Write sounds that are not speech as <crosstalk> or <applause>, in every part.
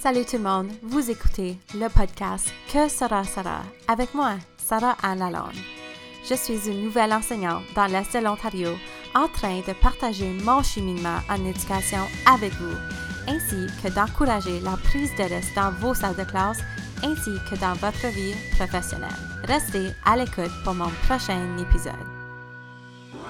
Salut tout le monde, vous écoutez le podcast Que sera sera avec moi, Sarah Anne Lalonde. Je suis une nouvelle enseignante dans l'Est de l'Ontario en train de partager mon cheminement en éducation avec vous, ainsi que d'encourager la prise de risque dans vos salles de classe ainsi que dans votre vie professionnelle. Restez à l'écoute pour mon prochain épisode.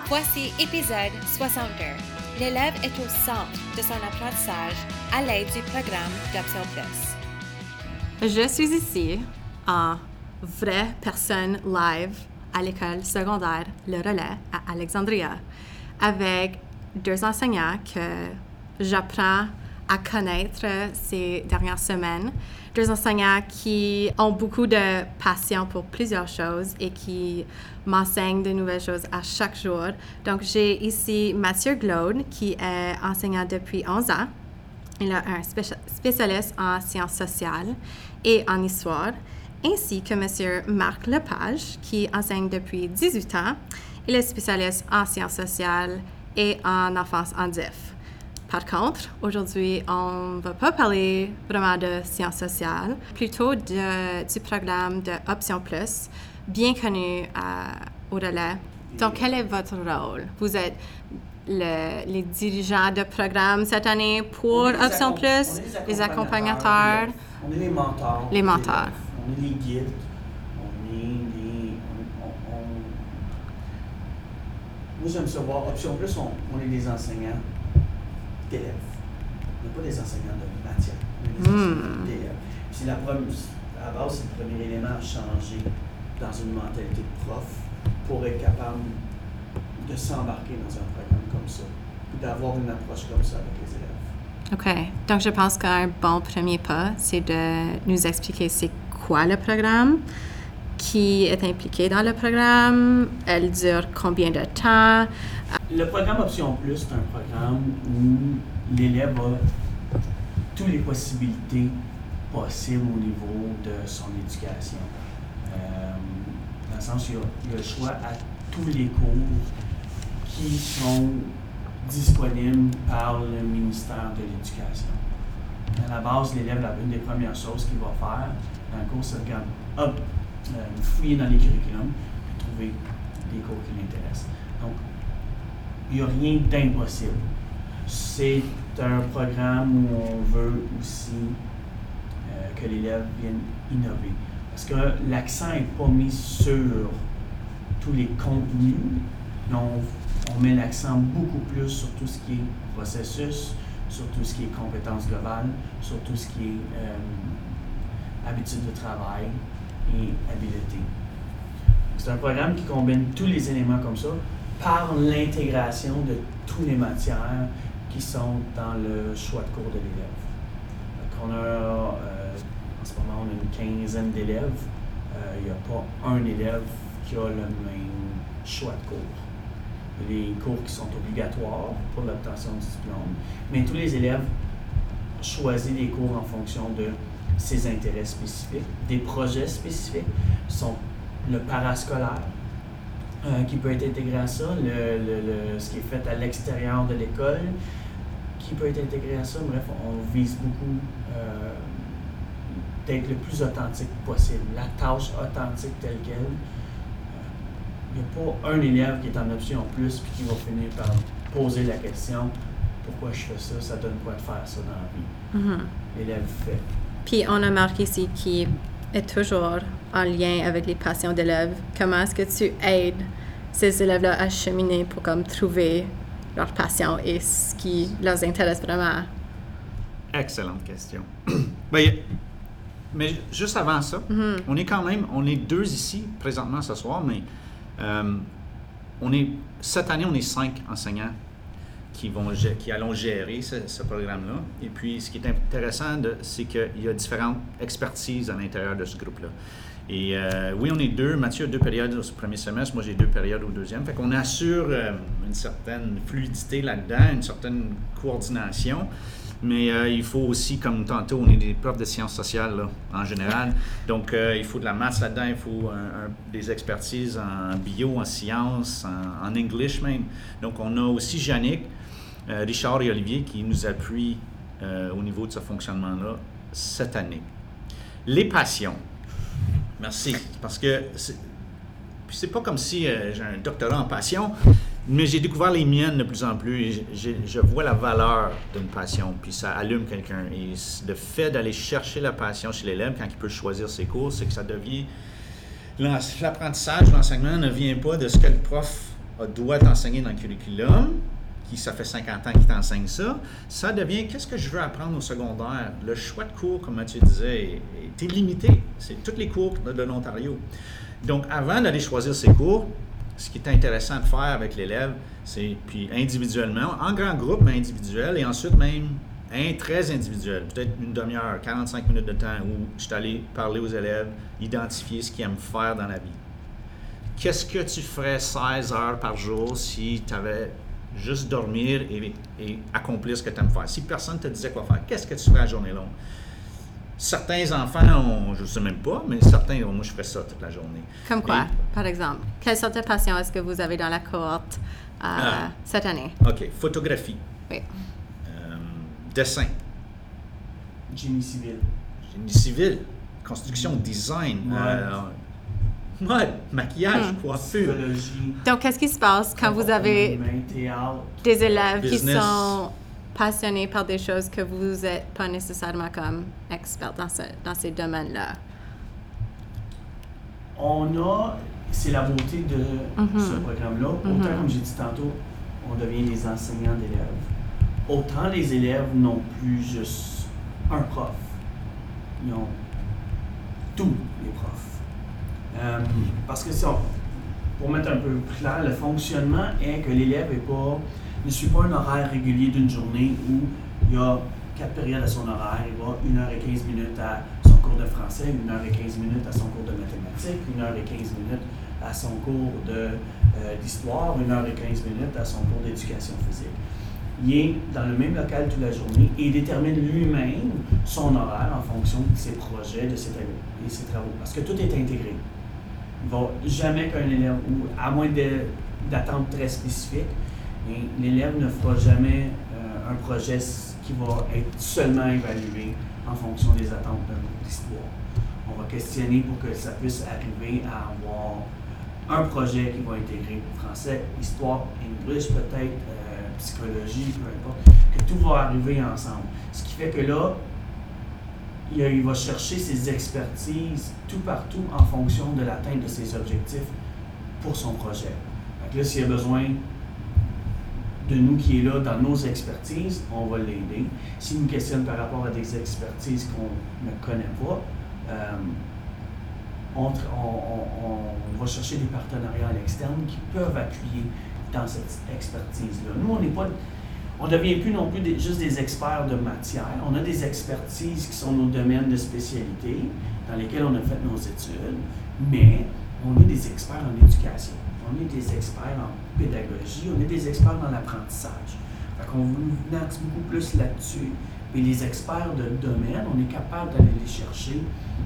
Voici épisode 62. L'élève est au centre de son apprentissage à l'aide du programme d'Option Plus. Je suis ici en vraie personne live à l'école secondaire Le Relais à Alexandria avec deux enseignants que j'apprends à connaître ces dernières semaines. Deux enseignants qui ont beaucoup de passion pour plusieurs choses et qui m'enseignent de nouvelles choses à chaque jour. Donc, j'ai ici Mathieu Glaude, qui est enseignant depuis 11 ans. Il est un spécialiste en sciences sociales et en histoire, ainsi que M. Marc Lepage, qui enseigne depuis 18 ans. Il est spécialiste en sciences sociales et en enfance en DIF. Par contre, aujourd'hui, on ne va pas parler vraiment de sciences sociales, plutôt de, du programme de Option Plus, bien connu au relais. Donc, quel est votre rôle? Vous êtes le, les dirigeants de programme cette année pour Option Plus, les accompagnateurs. On est les mentors. Les mentors. On est les guides. On est les. On, on, on... Moi, j'aime savoir. Option Plus, on, on est des enseignants d'élèves. On n'est pas des enseignants de matière. Est des enseignants d'élèves. Puis la première, à base, c'est le premier élément à changer dans une mentalité de prof pour être capable de s'embarquer dans un programme comme ça, puis d'avoir une approche comme ça avec les élèves. OK. Donc, je pense qu'un bon premier pas, c'est de nous expliquer c'est quoi le programme, qui est impliqué dans le programme, elle dure combien de temps? Le programme Option Plus, c'est un programme où l'élève a toutes les possibilités possibles au niveau de son éducation. Euh, dans le sens il y, a, il y a le choix à tous les cours qui sont disponibles par le ministère de l'Éducation. À la base, l'élève, une des premières choses qu'il va faire dans le cours, c'est de regarder, hop, euh, fouiller dans les curriculums et trouver des cours qui l'intéressent. Donc, il n'y a rien d'impossible. C'est un programme où on veut aussi euh, que l'élève vienne innover. Parce que l'accent n'est pas mis sur tous les contenus, mais on, met l'accent beaucoup plus sur tout ce qui est processus, sur tout ce qui est compétences globales, sur tout ce qui est euh, habitude de travail et habileté. C'est un programme qui combine tous les éléments comme ça par l'intégration de toutes les matières qui sont dans le choix de cours de l'élève. On a, euh, en ce moment, on a une quinzaine d'élèves. Il n'y a pas un élève qui a le même choix de cours les cours qui sont obligatoires pour l'obtention du diplôme, mais tous les élèves choisissent les cours en fonction de ses intérêts spécifiques. Des projets spécifiques sont le parascolaire, euh, qui peut être intégré à ça, le, le, le, ce qui est fait à l'extérieur de l'école, qui peut être intégré à ça. Bref, on vise beaucoup euh, d'être le plus authentique possible, la tâche authentique telle qu'elle il n'y a pas un élève qui est en option en plus puis qui va finir par poser la question pourquoi je fais ça, ça donne quoi de faire ça dans la vie? Mm-hmm. L'élève fait. Puis on a marqué ici qui est toujours en lien avec les passions d'élèves. Comment est-ce que tu aides ces élèves-là à cheminer pour comme trouver leur passion et ce qui les intéresse vraiment? Excellente question. <clears throat> ben, mais juste avant ça, Mm-hmm. on est quand même, on est deux ici présentement ce soir, mais euh, on est, cette année, on est cinq enseignants qui, vont, qui allons gérer ce, programme-là. Et puis, ce qui est intéressant, c'est qu'il y a différentes expertises à l'intérieur de ce groupe-là. Et euh, oui, on est deux. Mathieu a deux périodes au premier semestre, moi j'ai deux périodes au deuxième. Fait qu'on assure euh, une certaine fluidité là-dedans, une certaine coordination. Mais euh, il faut aussi, comme tantôt, on est des profs de sciences sociales en général. Donc, il faut de la maths là-dedans, il faut des expertises en bio, en sciences, en, en English même. Donc, on a aussi Yannick, Richard et Olivier qui nous appuient euh, au niveau de ce fonctionnement-là cette année. Les passions. Merci. Parce que c'est, pas comme si euh, j'ai un doctorat en passion, mais j'ai découvert les miennes de plus en plus. j'ai- je vois la valeur d'une passion, puis ça allume quelqu'un. Et le fait d'aller chercher la passion chez l'élève quand il peut choisir ses cours, c'est que ça devient l'apprentissage, l'enseignement ne vient pas de ce que le prof doit t'enseigner dans le curriculum, qui ça fait 50 ans qu'il t'enseigne ça. Ça devient qu'est-ce que je veux apprendre au secondaire? Le choix de cours, comme Mathieu disait, est, illimité. C'est tous les cours de, de l'Ontario. Donc, avant d'aller choisir ses cours, ce qui est intéressant de faire avec l'élève, c'est puis individuellement, en grand groupe, mais individuel, et ensuite même un très individuel, peut-être une demi-heure, 45 minutes de temps où je suis allé parler aux élèves, identifier ce qu'ils aiment faire dans la vie. Qu'est-ce que tu ferais 16 heures par jour si tu avais juste dormir et, et accomplir ce que tu aimes faire? Si personne ne te disait quoi faire, qu'est-ce que tu ferais la journée longue? Certains enfants, ont, je ne sais même pas, mais certains, moi, je ferais ça toute la journée. Comme quoi, Et- par exemple? Quelle sorte de passion est-ce que vous avez dans la cohorte euh, Ah. cette année? OK, photographie, Oui. euh, dessin, Génie civil. génie civil, construction, design, Ouais. euh, mode, maquillage, Hmm. coiffure. Donc, qu'est-ce qui se passe quand vous avez des élèves qui sont passionnés par des choses que vous n'êtes pas nécessairement comme expert dans, ce- dans ces domaines-là? On a, c'est la beauté de Mhm. ce programme-là. Autant, Mhm. comme j'ai dit tantôt, on devient des enseignants d'élèves. Autant les élèves n'ont plus juste un prof. Ils ont tous les profs. Euh, parce que si on- pour mettre un peu plus clair, le fonctionnement est que l'élève ne suit pas un horaire régulier d'une journée où il y a quatre périodes à son horaire. Il va 1 heure et 15 minutes à son cours de français, 1 heure et 15 minutes à son cours de mathématiques, 1 heure et 15 minutes à son cours euh, d'histoire, 1 heure et 15 minutes à son cours d'éducation physique. Il est dans le même local toute la journée et il détermine lui-même son horaire en fonction de ses projets, de ses. Et ses travaux parce que tout est intégré. Va jamais qu'un élève, ou à moins d'attentes très spécifiques, l'élève ne fera jamais euh, un projet qui va être seulement évalué en fonction des attentes d'un groupe d'histoire. On va questionner pour que ça puisse arriver à avoir un projet qui va intégrer français, histoire, English peut-être, euh, psychologie, peu importe, que tout va arriver ensemble. Ce qui fait que là, il, va chercher ses expertises tout partout en fonction de l'atteinte de ses objectifs pour son projet. Que là, s'il a besoin de nous qui est là dans nos expertises, on va l'aider. S'il nous questionne par rapport à des expertises qu'on ne connaît pas, euh, on- on va chercher des partenariats à l'externe qui peuvent appuyer dans cette expertise-là. Nous, on n'est pas, on ne devient plus non plus des- juste des experts de matière. On a des expertises qui sont nos domaines de spécialité, dans lesquels on a fait nos études, mais on est des experts en éducation. On est des experts en pédagogie, on est des experts dans l'apprentissage. Fait qu'on axe beaucoup plus là-dessus. Et les experts de domaine, on est capable d'aller les chercher,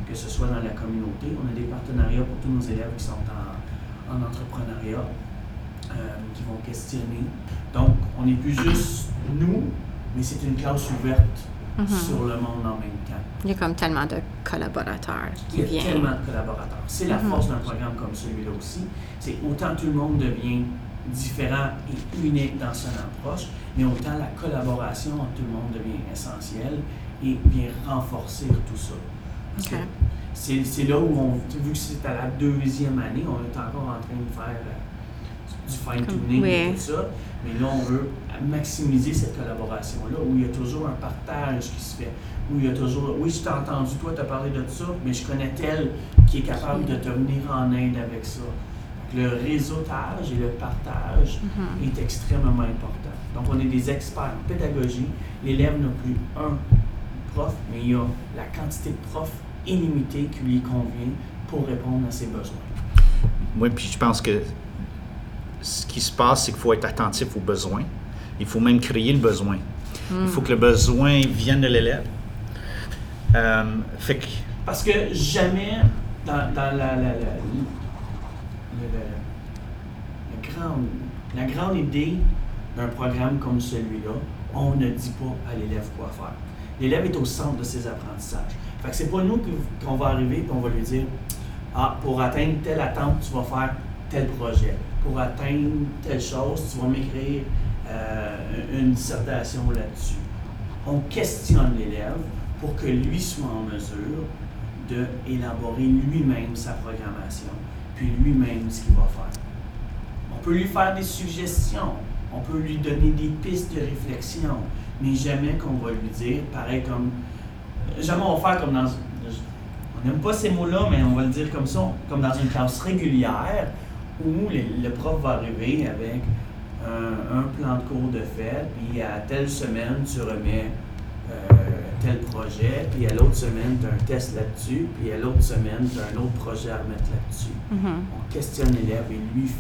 que ce soit dans la communauté. On a des partenariats pour tous nos élèves qui sont en, en entrepreneuriat, qui vont questionner. Donc, on n'est plus juste nous, mais c'est une classe ouverte Mhm. sur le monde en même temps. Il y a comme tellement de collaborateurs qui Il y a viennent. tellement de collaborateurs. C'est la Mhm. force d'un programme comme celui-là aussi. C'est autant tout le monde devient différent et unique dans son approche, mais autant la collaboration entre tout le monde devient essentielle et vient renforcer tout ça. C'est là où on, vu que c'est à la deuxième année, on est encore en train de faire euh, du fine-tuning et tout ça, mais là on veut maximiser cette collaboration-là où il y a toujours un partage qui se fait, où il y a toujours, oui, je t'ai entendu, toi, tu as parlé de ça, mais je connais tel qui est capable de te venir en aide avec ça. Donc, le réseautage et le partage Mhm. est extrêmement important. Donc, on est des experts en pédagogie. L'élève n'a plus un prof, mais il y a la quantité de profs illimitée qui lui convient pour répondre à ses besoins. Oui, puis je pense que ce qui se passe, c'est qu'il faut être attentif aux besoins. Il faut même créer le besoin. Il faut que le besoin vienne de l'élève. Euh, fait que, Parce que jamais dans, la, grande- la grande idée d'un programme comme celui-là, on ne dit pas à l'élève quoi faire. L'élève est au centre de ses apprentissages. Fait que c'est pas nous qu'on va arriver et on va lui dire Ah, pour atteindre telle attente, tu vas faire tel projet. Pour atteindre telle chose, tu vas m'écrire euh, une dissertation là-dessus. On questionne l'élève pour que lui soit en mesure d'élaborer lui-même sa programmation, puis lui-même ce qu'il va faire. On peut lui faire des suggestions, on peut lui donner des pistes de réflexion, mais jamais qu'on va lui dire, pareil comme, jamais on va faire comme dans, on n'aime pas ces mots-là, mais on va le dire comme ça, comme dans une classe régulière où le prof va arriver avec un, un plan de cours de fait, puis à telle semaine, tu remets euh, tel projet, puis à l'autre semaine, tu as un test là-dessus, puis à l'autre semaine, tu as un autre projet à remettre là-dessus. Mhm. On questionne l'élève et lui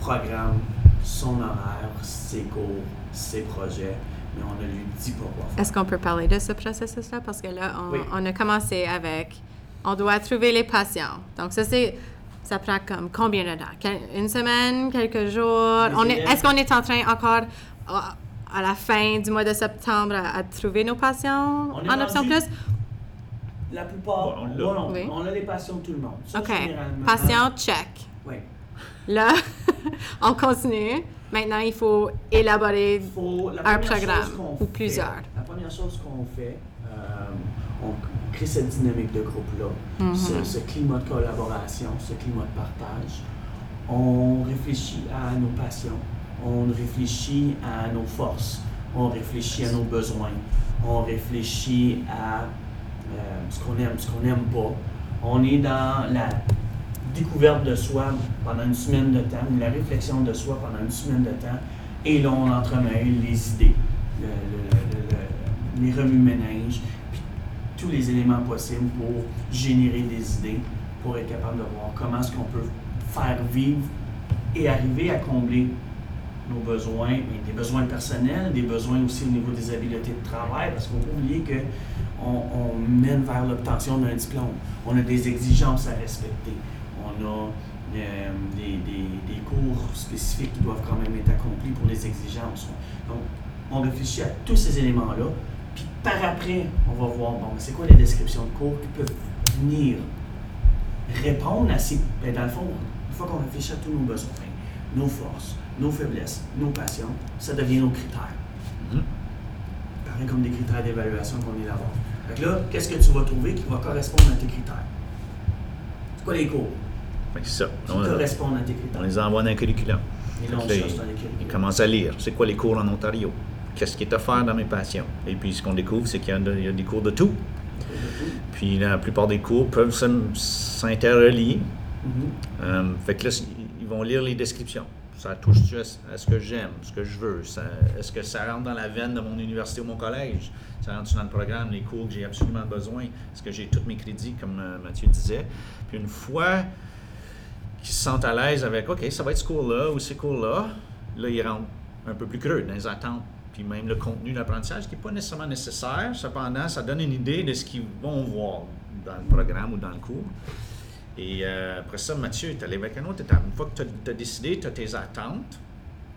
programme son horaire, ses cours, ses projets, mais on ne lui dit pas quoi faire. Est-ce qu'on peut parler de ce processus-là? Parce que là, on, Oui. on a commencé avec on doit trouver les patients. Donc, ça, c'est. Ça prend comme combien de temps? Quel- Une semaine, quelques jours? On est, est-ce qu'on est en train encore à, à la fin du mois de septembre à, à trouver nos patients On en option plus? La plupart, Ouais, on on, l'a. on, Oui. on a les patients de tout le monde. Ça, OK. généralement, Patient, check. Oui. Là, <laughs> on continue. Maintenant, il faut élaborer. faut, Un programme, chose qu'on ou fait- plusieurs. La première chose qu'on fait, euh, on crée cette dynamique de groupe-là, Mhm. ce, ce climat de collaboration, ce climat de partage. On réfléchit à nos passions, on réfléchit à nos forces, on réfléchit à nos besoins, on réfléchit à euh, ce qu'on aime, ce qu'on n'aime pas. On est dans la découverte de soi pendant une semaine de temps, ou la réflexion de soi pendant une semaine de temps, et là, on entremêle les idées, le- le- le- le- les remue-ménages, tous les éléments possibles pour générer des idées, pour être capable de voir comment est-ce qu'on peut faire vivre et arriver à combler nos besoins, mais des besoins personnels, des besoins aussi au niveau des habiletés de travail, parce qu'il ne faut oublier que on, mène vers l'obtention d'un diplôme. On a des exigences à respecter. On a euh, des, cours spécifiques qui doivent quand même être accomplis pour les exigences. Donc, on réfléchit à tous ces éléments-là, par après, on va voir, bon, c'est quoi les descriptions de cours qui peuvent venir répondre à ces... ben, dans le fond, une fois qu'on réfléchit à tous nos besoins, nos forces, nos faiblesses, nos passions, ça devient nos critères. Mhm. Pareil comme des critères d'évaluation qu'on élabore. Fait que là, qu'est-ce que tu vas trouver qui va correspondre à tes critères? C'est quoi les cours? Que c'est ça. qui On, correspondent à tes on critères? les envoie dans un curriculum. Et là, on là, cherche dans les ils curriculums. commencent à lire. C'est quoi les cours en Ontario? Qu'est-ce qui est offert dans mes passions? Et puis, ce qu'on découvre, c'est qu'il y, a y des cours de tout. Puis, la plupart des cours peuvent s'in- s'interrelier. Mhm. Euh, fait que là, ils vont lire les descriptions. Ça touche-tu à, ce- à ce que j'aime, ce que je veux? Est-ce que ça rentre dans la veine de mon université ou mon collège? Ça rentre dans le programme, les cours que j'ai absolument besoin? Est-ce que j'ai tous mes crédits, comme euh, Mathieu disait? Puis une fois qu'ils se sentent à l'aise avec, OK, ça va être ce cours-là ou ces cours-là, là, ils rentrent un peu plus creux dans les attentes. Puis même le contenu de l'apprentissage qui n'est pas nécessairement nécessaire, cependant, ça donne une idée de ce qu'ils vont voir dans le programme ou dans le cours. Et euh, après ça, Mathieu, tu allé avec une autre. Une fois que tu as, décidé, tu as tes attentes,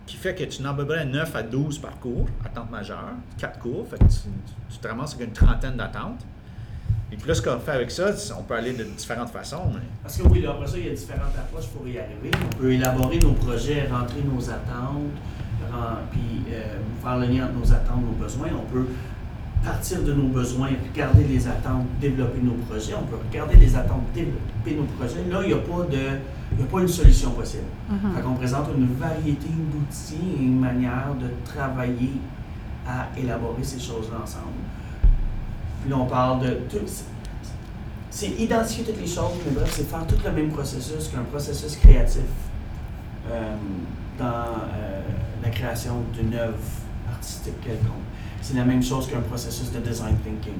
qui fait que tu n'en as à peu près 9 à 12 par cours, attentes majeures, 4 cours, tu, tu te ramasses avec une trentaine d'attentes. Et puis là, ce qu'on fait avec ça, on peut aller de différentes façons. Parce que oui, après ça, il y a différentes approches pour y arriver. On peut élaborer nos projets, rentrer nos attentes, puis euh, faire le lien entre nos attentes, nos besoins. On peut partir de nos besoins, regarder les attentes, développer nos projets. On peut regarder les attentes, développer nos projets. Là, il n'y a pas de, il a pas une solution possible. Mhm. Fait qu'on présente une variété d'outils et une manière de travailler à élaborer ces choses-là ensemble. Puis là, on parle de tout. c'est- C'est identifier toutes les choses, mais bref, c'est faire tout le même processus qu'un processus créatif euh, dans euh, la création d'une œuvre artistique quelconque. C'est la même chose qu'un processus de design thinking.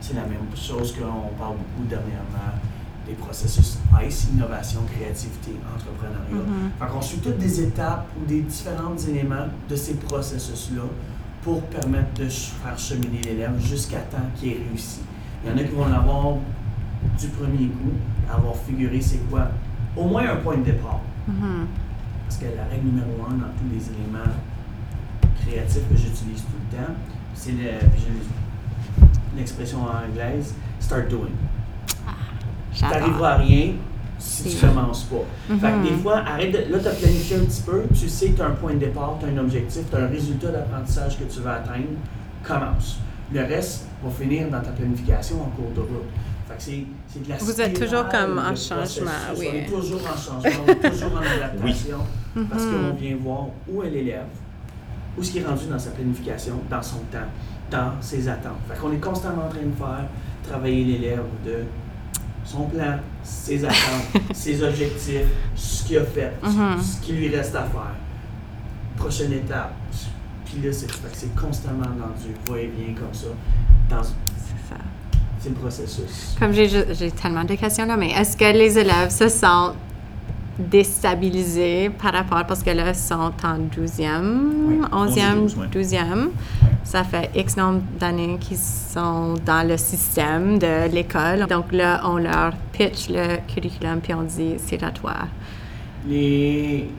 C'est la même chose qu'on parle beaucoup dernièrement des processus ICE, innovation, créativité, entrepreneuriat. Mhm. Fait qu'on suit toutes des étapes ou des différents éléments de ces processus-là pour permettre de faire cheminer l'élève jusqu'à temps qu'il ait réussi. Il y en a qui vont l'avoir du premier coup, avoir figuré c'est quoi, au moins un point de départ. Mhm. Parce que la règle numéro un dans tous les éléments créatifs que j'utilise tout le temps, c'est le. l'expression anglaise, start doing. Tu J'adore. n'arriveras à rien si tu Si. commences pas. Fait que des fois, arrête de, là, tu as planifié un petit peu, tu sais que tu as un point de départ, tu as un objectif, tu as un résultat d'apprentissage que tu veux atteindre, commence. Le reste va finir dans ta planification en cours de route. C'est, c'est de la Vous êtes toujours comme en changement, processus. oui. On est toujours en changement, on est toujours en adaptation, parce qu'on vient voir où est l'élève, où est-ce qu'il est rendu dans sa planification, dans son temps, dans ses attentes. Fait qu'on est constamment en train de faire travailler l'élève de son plan, ses attentes, <laughs> ses objectifs, ce qu'il a fait, ce- Mhm. ce qui lui reste à faire. Prochaine étape. Puis là, c'est, fait que c'est constamment dans du va-et-vient comme ça. Dans. C'est le processus. Comme j'ai tellement de questions là, mais est-ce que les élèves se sentent déstabilisés par rapport, parce que là, ils sont en 12e, Oui, 11e, 11e, ouais. 12e. Ça fait X nombre d'années qu'ils sont dans le système de l'école. Donc là, on leur pitch le curriculum, puis on dit, c'est à toi. Les,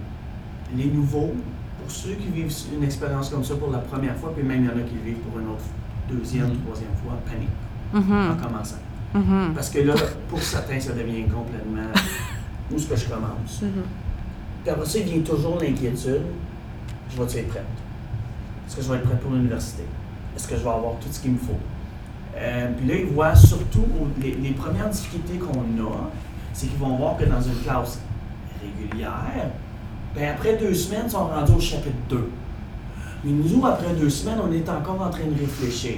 les nouveaux, pour ceux qui vivent une expérience comme ça pour la première fois, puis même il y en a qui vivent pour une autre deuxième, Mhm. troisième fois, panique en commençant. mhm, Parce que là, pour certains, ça devient complètement <laughs> où est-ce que je commence. mhm. Puis après ça, il vient toujours l'inquiétude je vais être prête? Est-ce que je vais être prête pour l'université? Est-ce que je vais avoir tout ce qu'il me faut? Euh, Puis là, ils voient surtout les premières difficultés qu'on a, c'est qu'ils vont voir que dans une classe régulière, ben après deux semaines, ils sont rendus au chapitre 2. Mais nous, après deux semaines, on est encore en train de réfléchir.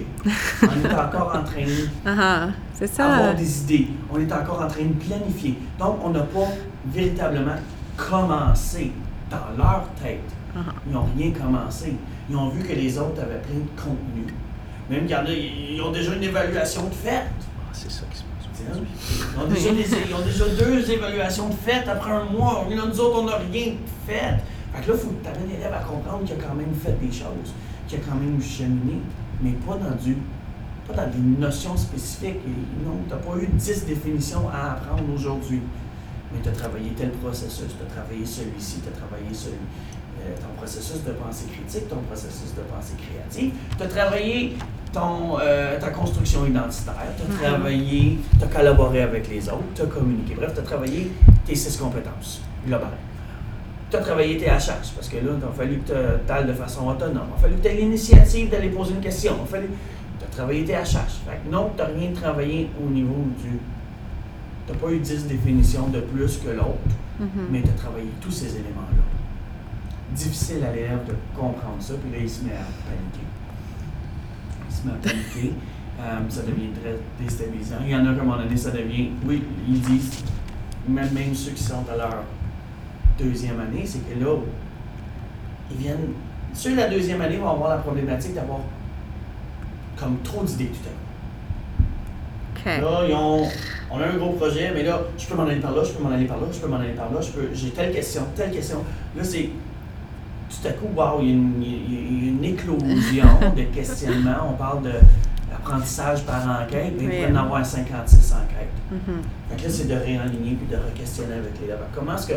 on est encore en train de <laughs> Ah, ah, c'est ça. avoir des idées. On est encore en train de planifier. Donc, on n'a pas véritablement commencé dans leur tête. Ah. Ils n'ont rien commencé. Ils ont vu que les autres avaient plein de contenu. Même a, ils ont déjà une évaluation de fait. Ah, c'est ça qui se passe. Ils ont, déjà des- ils ont déjà deux évaluations de fait après un mois. Nous autres, on n'a rien fait. Fait que là, il faut que tu amènes l'élève à comprendre qu'il a quand même fait des choses, qu'il a quand même cheminé, mais pas dans du pas dans des notions spécifiques. Et non, tu n'as pas eu 10 définitions à apprendre aujourd'hui. Mais tu as travaillé tel processus, tu as travaillé celui-ci, tu as travaillé celui, euh, ton processus de pensée critique, ton processus de pensée créative. Tu as travaillé ton, euh, ta construction identitaire, tu as Mhm. travaillé, tu as collaboré avec les autres, tu as communiqué. Bref, tu as travaillé tes six compétences globales. Tu as travaillé tes HH, parce que là, il a fallu que tu ailles de façon autonome. Il a fallu que tu aies l'initiative d'aller poser une question. Il a fallu tu as travaillé tes HH. Fait que non, tu n'as rien travaillé au niveau du. Tu n'as pas eu 10 définitions de plus que l'autre, Mhm. mais tu as travaillé tous ces éléments-là. Difficile à l'élève de comprendre ça, puis là, il se met à paniquer. Il se met à paniquer. <laughs> Euh, ça devient très déstabilisant. Il y en a, comme à un moment donné, ça devient. Oui, ils disent, même, même ceux qui sont à leur deuxième année, c'est que là, ils viennent. Ceux de la deuxième année vont avoir la problématique d'avoir comme trop d'idées tout à coup. Là, ils ont, on a un gros projet, mais là, je peux m'en aller par là, je peux m'en aller par là, je peux m'en aller par là, je peux, j'ai telle question, telle question. Là, c'est tout à coup, wow, il y a une, il y a- il y a une éclosion de <laughs> questionnements. On parle d'apprentissage par enquête, mais il Oui. peut y en avoir 56 enquêtes. Fait que là, c'est de réaligner puis de re-questionner avec l'élève. Comment est-ce que.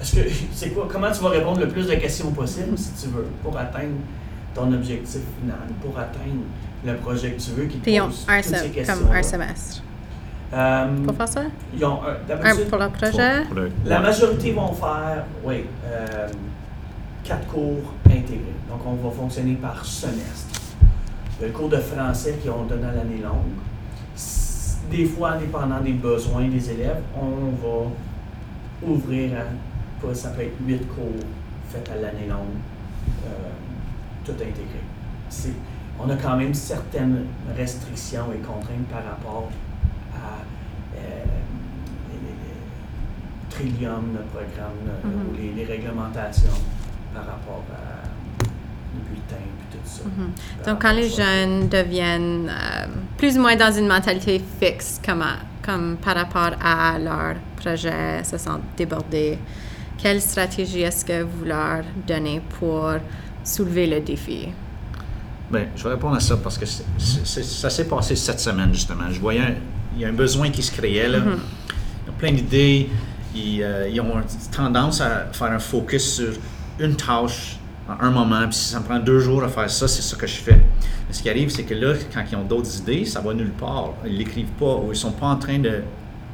Est-ce que. <laughs> C'est quoi? Comment tu vas répondre le plus de questions possible, si tu veux, pour atteindre ton objectif final, pour atteindre le projet que tu veux qui te Puis ils ont pose un, toutes ces sem- comme un semestre. Euh, Pour faire ça? ils ont un- pour le projet? Pour le- la majorité vont faire, oui, euh, quatre cours intégrés. Donc, on va fonctionner par semestre. Le cours de français qu'on donne à l'année longue. Des fois, dépendant des besoins des élèves, on va ouvrir à, ça peut être huit cours faits à l'année longue, euh, tout intégré. C'est- on a quand même certaines restrictions et contraintes par rapport à euh, les- les- les Trillium, le programme, le- Mhm. ou les, les réglementations par rapport à le bulletin et tout ça. Mhm. Par Donc, quand les ça. jeunes deviennent euh, plus ou moins dans une mentalité fixe, comme, à- comme par rapport à leur projet, se sentent débordés, quelle stratégie est-ce que vous leur donnez pour soulever le défi? Bien, je vais répondre à ça parce que ça s'est passé cette semaine, justement. Je voyais, il y a un besoin qui se créait, là. Mhm. Ils ont plein d'idées. Ils, euh, ils ont tendance à faire un focus sur une tâche en un moment, puis si ça me prend deux jours à faire ça, c'est ça que je fais. Mais ce qui arrive, c'est que là, quand ils ont d'autres idées, ça va nulle part. Ils l'écrivent pas, ou ils sont pas en train de,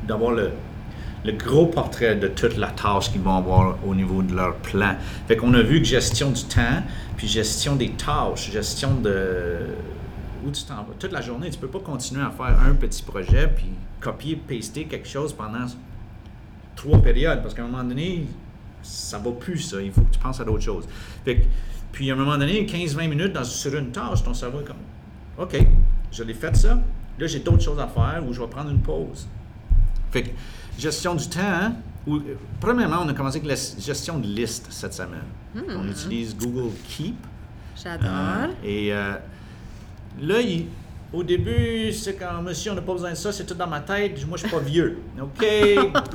d'avoir le, le gros portrait de toute la tâche qu'ils vont avoir au niveau de leur plan. Fait qu'on a vu que gestion du temps, puis gestion des tâches, gestion de où tu t'en vas. Toute la journée, tu peux pas continuer à faire un petit projet puis copier, paster quelque chose pendant trois périodes parce qu'à un moment donné, ça va plus ça. Il faut que tu penses à d'autres choses. Fait que- puis à un moment donné, 15-20 minutes sur une tâche, ton cerveau est comme OK, je l'ai fait ça. Là, j'ai d'autres choses à faire ou je vais prendre une pause. Fait que gestion du temps, hein, ou- premièrement, on a commencé avec la gestion de liste cette semaine. On utilise Google Keep. J'adore. Euh, et euh, là, il- au début, c'est quand monsieur, on n'a pas besoin de ça, c'est tout dans ma tête. Moi, je suis pas vieux. OK,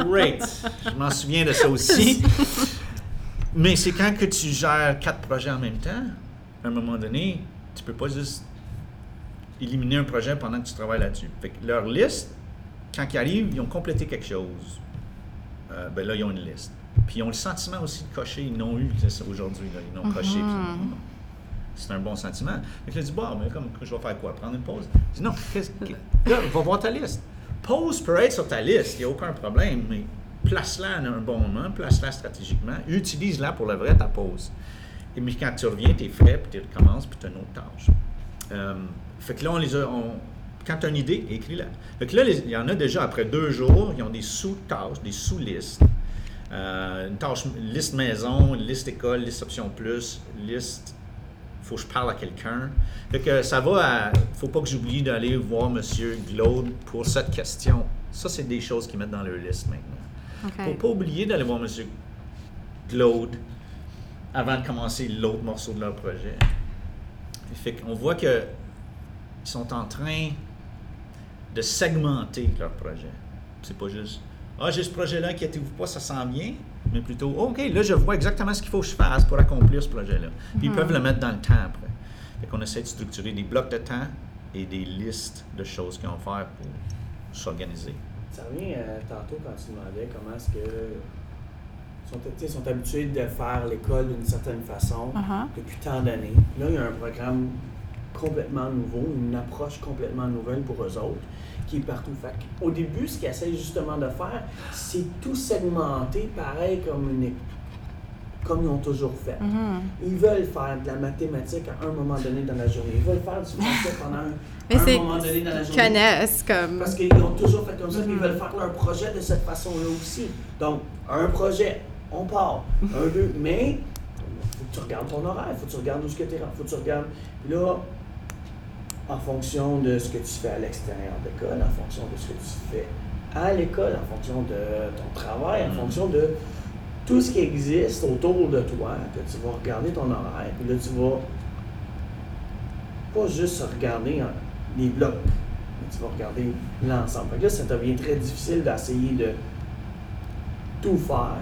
great. Je m'en souviens de ça aussi. <laughs> Mais c'est quand que tu gères quatre projets en même temps, à un moment donné, tu peux pas juste éliminer un projet pendant que tu travailles là-dessus. Fait que leur liste, quand ils arrivent, ils ont complété quelque chose. Euh, ben là, ils ont une liste. Puis ils ont le sentiment aussi de cocher. Ils n'ont eu aujourd'hui. Ils l'ont coché. puis c'est un bon sentiment. Que je dis, bon, mais comme, je vais faire quoi? Prendre une pause? Je dis, non. Là, va voir ta liste. Pause peut être sur ta liste, il n'y a aucun problème, mais place-la à un bon moment, place-la stratégiquement, utilise-la pour le vrai, ta pause. Et mais quand tu reviens, tu es frais, puis tu recommences, puis tu as une autre tâche. Euh, fait que là, on les a. on- quand tu as une idée, écris-la. Que là, il y en a déjà après deux jours, ils ont des sous-tâches, des sous-listes. Euh, une tâche, liste maison, liste école, liste option plus, liste faut que je parle à quelqu'un. Fait que ça va à. faut pas que j'oublie d'aller voir M. Glaude pour cette question. Ça, c'est des choses qu'ils mettent dans leur liste maintenant. Faut pas oublier d'aller voir M. Glaude avant de commencer l'autre morceau de leur projet. Fait qu'on voit que ils sont en train de segmenter leur projet. C'est pas juste Ah, j'ai ce projet-là, inquiétez-vous pas, ça sent bien, mais plutôt OK, là, je vois exactement ce qu'il faut que je fasse pour accomplir ce projet-là. Puis ils peuvent le mettre dans le temps après. Fait qu'on essaie de structurer des blocs de temps et des listes de choses qu'ils vont faire pour s'organiser. Ça revient euh, tantôt quand tu demandais comment est-ce que sont, sais, sont habitués de faire l'école d'une certaine façon Uh-huh. depuis tant d'années. Là, il y a un programme complètement nouveau, une approche complètement nouvelle pour eux autres, qui est partout. Fait au début, ce qu'ils essayent justement de faire, c'est tout segmenter pareil comme une comme ils ont toujours fait. Mhm. Ils veulent faire de la mathématique à un moment donné dans la journée. Ils veulent faire du français pendant un, Mais un c'est moment donné dans la journée. connaissent comme. Parce qu'ils ont toujours fait comme ça, puis ils veulent faire leur projet de cette façon-là aussi. Donc, un projet, on part. Un, deux, mais faut que tu regardes ton horaire, faut que tu regardes où ce que tu es, faut que tu regardes. Là, en fonction de ce que tu fais à l'extérieur de l'école, en fonction de ce que tu fais à l'école, en fonction de ton travail, en Mhm. fonction de tout ce qui existe autour de toi, que tu vas regarder ton horaire, puis là, tu vas pas juste regarder hein, les blocs, mais tu vas regarder l'ensemble. Là, ça devient très difficile d'essayer de tout faire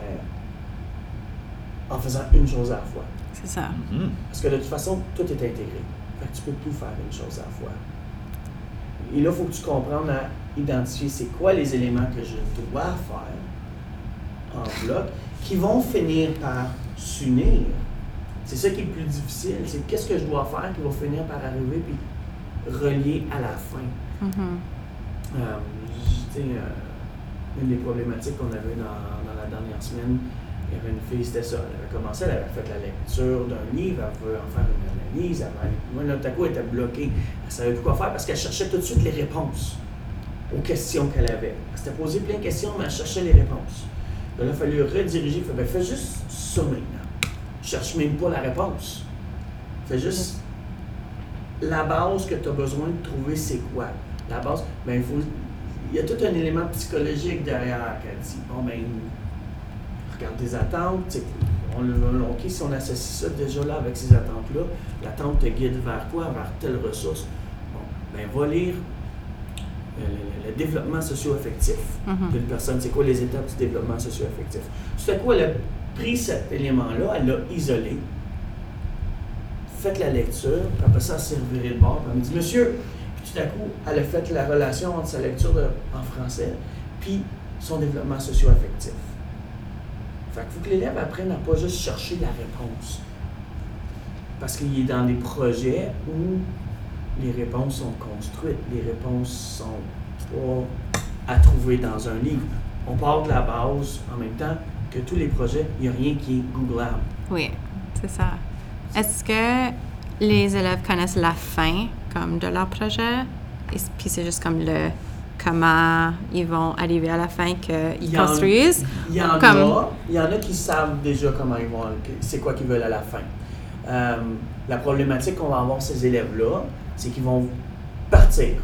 en faisant une chose à la fois. C'est ça. Mhm. Parce que de toute façon, tout est intégré. Fait que tu peux tout faire une chose à la fois. Et là, il faut que tu comprennes à identifier c'est quoi les éléments que je dois faire en bloc qui vont finir par s'unir. C'est ça qui est le plus difficile. C'est qu'est-ce que je dois faire qui va finir par arriver puis relier à la fin. Mhm. Euh, euh, une des problématiques qu'on avait dans, dans la dernière semaine, il y avait une fille, c'était ça. Elle avait commencé, elle avait fait la lecture d'un livre, elle veut en faire une analyse. Elle avait, moi, là, coup, était bloquée. Elle savait plus quoi faire parce qu'elle cherchait tout de suite les réponses aux questions qu'elle avait. Elle s'était posé plein de questions, mais elle cherchait les réponses. Là, il a fallu rediriger. Il fais juste ça maintenant. Cherche même pas la réponse. Fais juste la base que tu as besoin de trouver, c'est quoi? La base, ben, il. Il y a tout un élément psychologique derrière qu'elle dit. Bon, ben, regarde tes attentes. On, le- OK, si on associe ça déjà là avec ces attentes-là, l'attente te guide vers quoi? Vers telle ressource. Bon, ben, va lire euh, le, le développement socio-affectif d'une personne. C'est quoi les étapes du développement socio-affectif? Tout à coup, elle a pris cet élément-là, elle l'a isolé, fait la lecture, puis après ça, elle revirée de bord, puis elle me dit Monsieur, puis tout à coup, elle a fait la relation entre sa lecture de- en français puis son développement socio-affectif. Fait faut que l'élève apprenne à pas juste chercher la réponse. Parce qu'il est dans des projets où les réponses sont construites, les réponses sont pas à trouver dans un livre. On part de la base en même temps que tous les projets, il n'y a rien qui est Googlable. Oui, c'est ça. Est-ce que les élèves connaissent la fin comme de leur projet? Et puis c'est juste comme le comment ils vont arriver à la fin qu'ils construisent. Il y en Comme- a, il y en a qui savent déjà comment ils vont, c'est quoi qu'ils veulent à la fin. Euh, la problématique qu'on va avoir ces élèves-là, c'est qu'ils vont partir,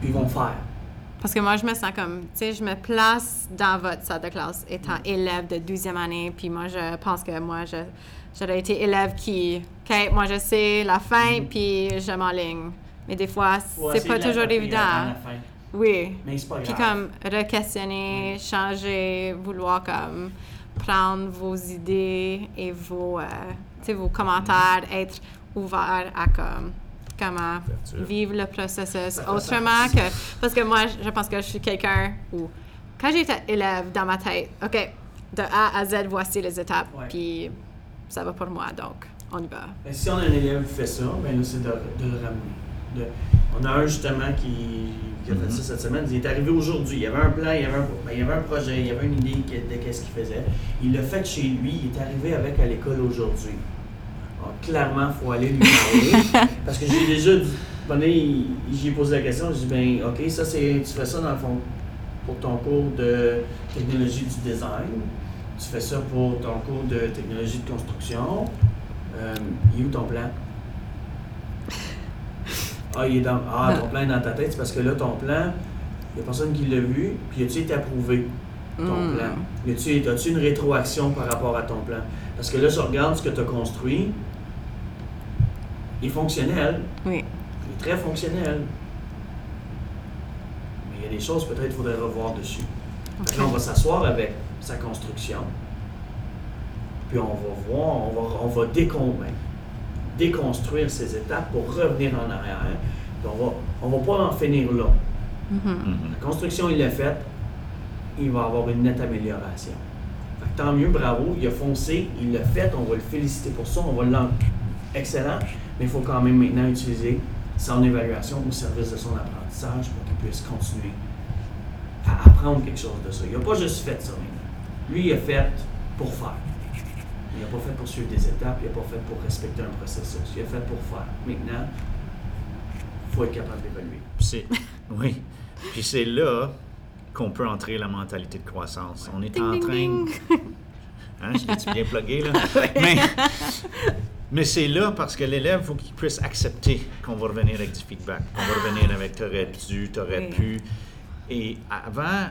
puis ils vont faire. Parce que moi, je me sens comme, tu sais, je me place dans votre salle de classe Mm. étant élève de 12e année, puis moi, je pense que moi, je, j'aurais été élève qui, OK, moi, je sais la fin, puis je m'enligne. Mais des fois, c'est essayer pas toujours évident. Oui. Mais c'est pas Puis grave. comme re-questionner, changer, vouloir comme prendre vos idées et vos, euh, vos commentaires, être ouvert à comme comment vivre le processus autrement que parce que moi je pense que je suis quelqu'un où quand j'étais élève dans ma tête, ok, de A à Z voici les étapes, puis ça va pour moi donc on y va. Ben, si on a un élève qui fait ça, ben c'est de, de le ramener. De- on a un justement qui, qui a fait ça cette semaine. Il est arrivé aujourd'hui. Il y avait un plan, il y avait un, il y avait un projet, il y avait une idée de qu'est-ce qu'il faisait. Il l'a fait chez lui. Il est arrivé avec à l'école aujourd'hui. Alors, clairement, il faut aller lui parler. <laughs> parce que j'ai déjà dit, j'ai posé la question. J'ai dit, ben, OK, ça, c'est, tu fais ça dans le fond pour ton cours de technologie du design. Tu fais ça pour ton cours de technologie de construction. Euh, il est où ton plan? Ah, il est dans, ah, ton plan est dans ta tête, c'est parce que là, ton plan, il n'y a personne qui l'a vu, puis as-tu été approuvé, ton Mm. plan? Y a-tu, as-tu une rétroaction par rapport à ton plan? Parce que là, je regarde ce que tu as construit, il est fonctionnel, Oui. il est très fonctionnel. Mais il y a des choses peut-être qu'il faudrait revoir dessus. Que là, on va s'asseoir avec sa construction. Puis on va voir, on va, on va déconstruire ces étapes pour revenir en arrière. Puis on va, on va pas en finir là. Mhm. Mhm. La construction, il l'a faite, il va avoir une nette amélioration. Fait que tant mieux, bravo, il a foncé, il l'a fait, on va le féliciter pour ça, on va l'en... Excellent, mais il faut quand même maintenant utiliser son évaluation au service de son apprentissage pour qu'il puisse continuer à apprendre quelque chose de ça. Il n'a pas juste fait ça maintenant. Lui, il a fait pour faire. Il n'a pas fait pour suivre des étapes, il n'a pas fait pour respecter un processus. Il a fait pour faire. Maintenant, il faut être capable d'évaluer. Oui. Puis c'est là qu'on peut entrer la mentalité de croissance. On est Ding, en ding, train. ding. <laughs> Hein, je l'ai-tu bien plugué, là? <laughs> mais mais c'est là parce que l'élève, il faut qu'il puisse accepter qu'on va revenir avec du feedback, qu'on va revenir avec t'aurais dû, t'aurais Oui. pu. Et avant,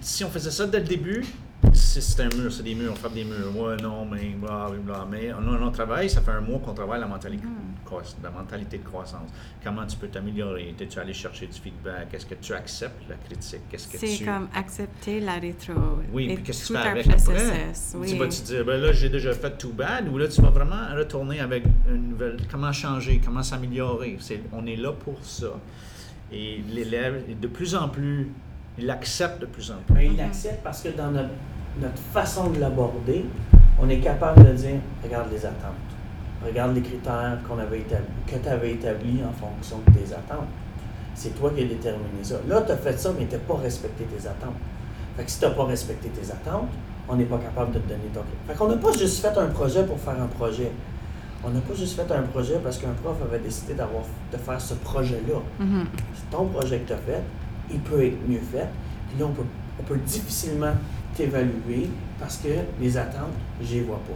si on faisait ça dès le début, si c'est un mur, c'est des murs, on frappe des murs. Ouais, non, mais bla, bla, bla. Mais on, on travaille, ça fait un mois qu'on travaille la mentalité, Mm. la mentalité de croissance. Comment tu peux t'améliorer? Es-tu allé chercher du feedback? Est-ce que tu acceptes la critique? Qu'est-ce que C'est tu... comme accepter la rétro. Oui, et puis qu'est-ce que tu tout fais un avec après? processus. Oui. Tu vas-tu dire, ben là, j'ai déjà fait too bad, ou là, tu vas vraiment retourner avec une nouvelle. Comment changer, comment s'améliorer? C'est, on est là pour ça. Et l'élève, de plus en plus, il accepte de plus en plus. Mais il accepte parce que dans notre, notre façon de l'aborder, on est capable de dire regarde les attentes, regarde les critères qu'on avait établis, que tu avais établis en fonction de tes attentes. C'est toi qui as déterminé ça. Là, tu as fait ça, mais tu n'as pas respecté tes attentes. Fait que si tu n'as pas respecté tes attentes, on n'est pas capable de te donner ton Fait qu'on n'a pas juste fait un projet pour faire un projet. On n'a pas juste fait un projet parce qu'un prof avait décidé d'avoir, de faire ce projet-là. Mhm. C'est ton projet que tu as fait, il peut être mieux fait. Puis là, on peut, on peut difficilement t'évaluer parce que les attentes, je les vois pas.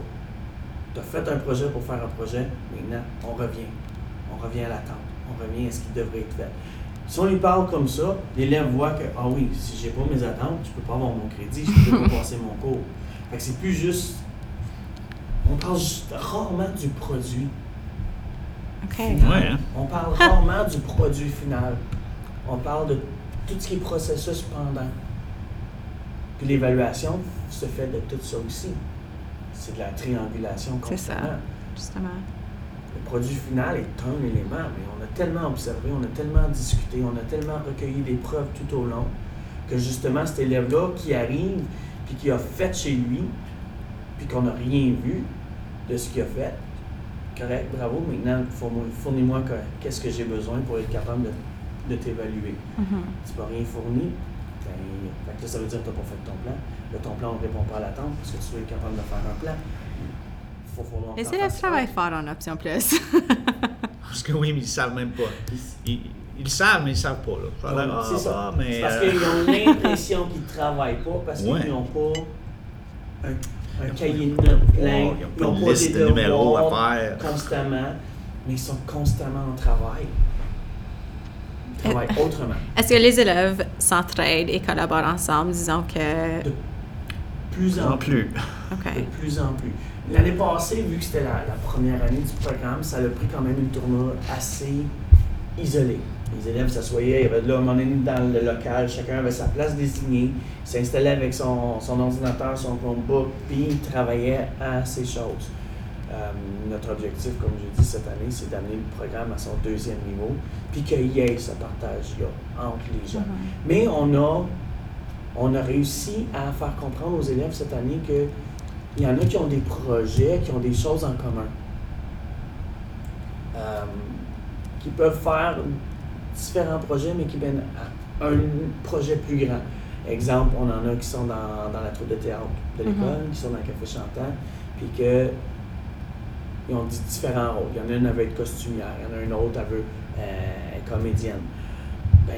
Tu as fait un projet pour faire un projet, maintenant, on revient. On revient à l'attente. On revient à ce qui devrait être fait. Si on lui parle comme ça, l'élève voit que, ah oui, si j'ai pas mes attentes, je peux pas avoir mon crédit, je peux pas <laughs> passer mon cours. Fait que c'est plus juste. On parle juste rarement du produit. Ouais, hein? On parle rarement du produit final. On parle de tout ce qui est processus pendant. Puis l'évaluation se fait de tout ça aussi. C'est de la triangulation C'est ça. Justement. Le produit final est un élément, mais on a tellement observé, on a tellement discuté, on a tellement recueilli des preuves tout au long que justement cet élève-là qui arrive puis qui a fait chez lui puis qu'on n'a rien vu de ce qu'il a fait, correct, bravo, maintenant, fournis-moi qu'est-ce que j'ai besoin pour être capable de, t'évaluer. Mhm. Tu n'as rien fourni, ben, ça veut dire que tu n'as pas fait ton plan. Là, ton plan ne répond pas à l'attente parce que tu es capable de faire un plan. Faut, Les élèves travaillent fort en option plus. <laughs> parce que oui, mais ils ne savent même pas. Ils, ils, savent, mais ils ne savent pas. Là. c'est ça. Mais, parce qu'ils ont <laughs> l'impression qu'ils ne travaillent pas parce qu'ils n'ont pas un un cahier de notes plein. ils n'ont pas, de liste de numéros à faire. Constamment, mais ils sont constamment en travail. Ils travaillent euh, autrement. Est-ce que les élèves s'entraident et collaborent ensemble, disons que. De plus en, plus. De plus en plus. L'année passée, vu que c'était la, la, première année du programme, ça a pris quand même une tournure assez isolée. Les élèves s'assoyaient, il y avait là, un moment donné dans le local, chacun avait sa place désignée, s'installait avec son, son, ordinateur, son Chromebook, puis il travaillait à ces choses. Euh, notre objectif, comme j'ai dit cette année, c'est d'amener le programme à son deuxième niveau, puis qu'il y ait ce partage-là entre les gens. Mm-hmm. Mais on a, on a réussi à faire comprendre aux élèves cette année qu'il y en a qui ont des projets, qui ont des choses en commun. Euh, qui peuvent faire différents projets, mais qui mènent à un projet plus grand. Exemple, on en a qui sont dans, dans la troupe de théâtre de l'école, mm-hmm. qui sont dans le Café Chantant, puis que ils ont dit différents rôles. Il y en a une, elle veut être costumière, il y en a une autre, elle veut euh, être comédienne. Ben,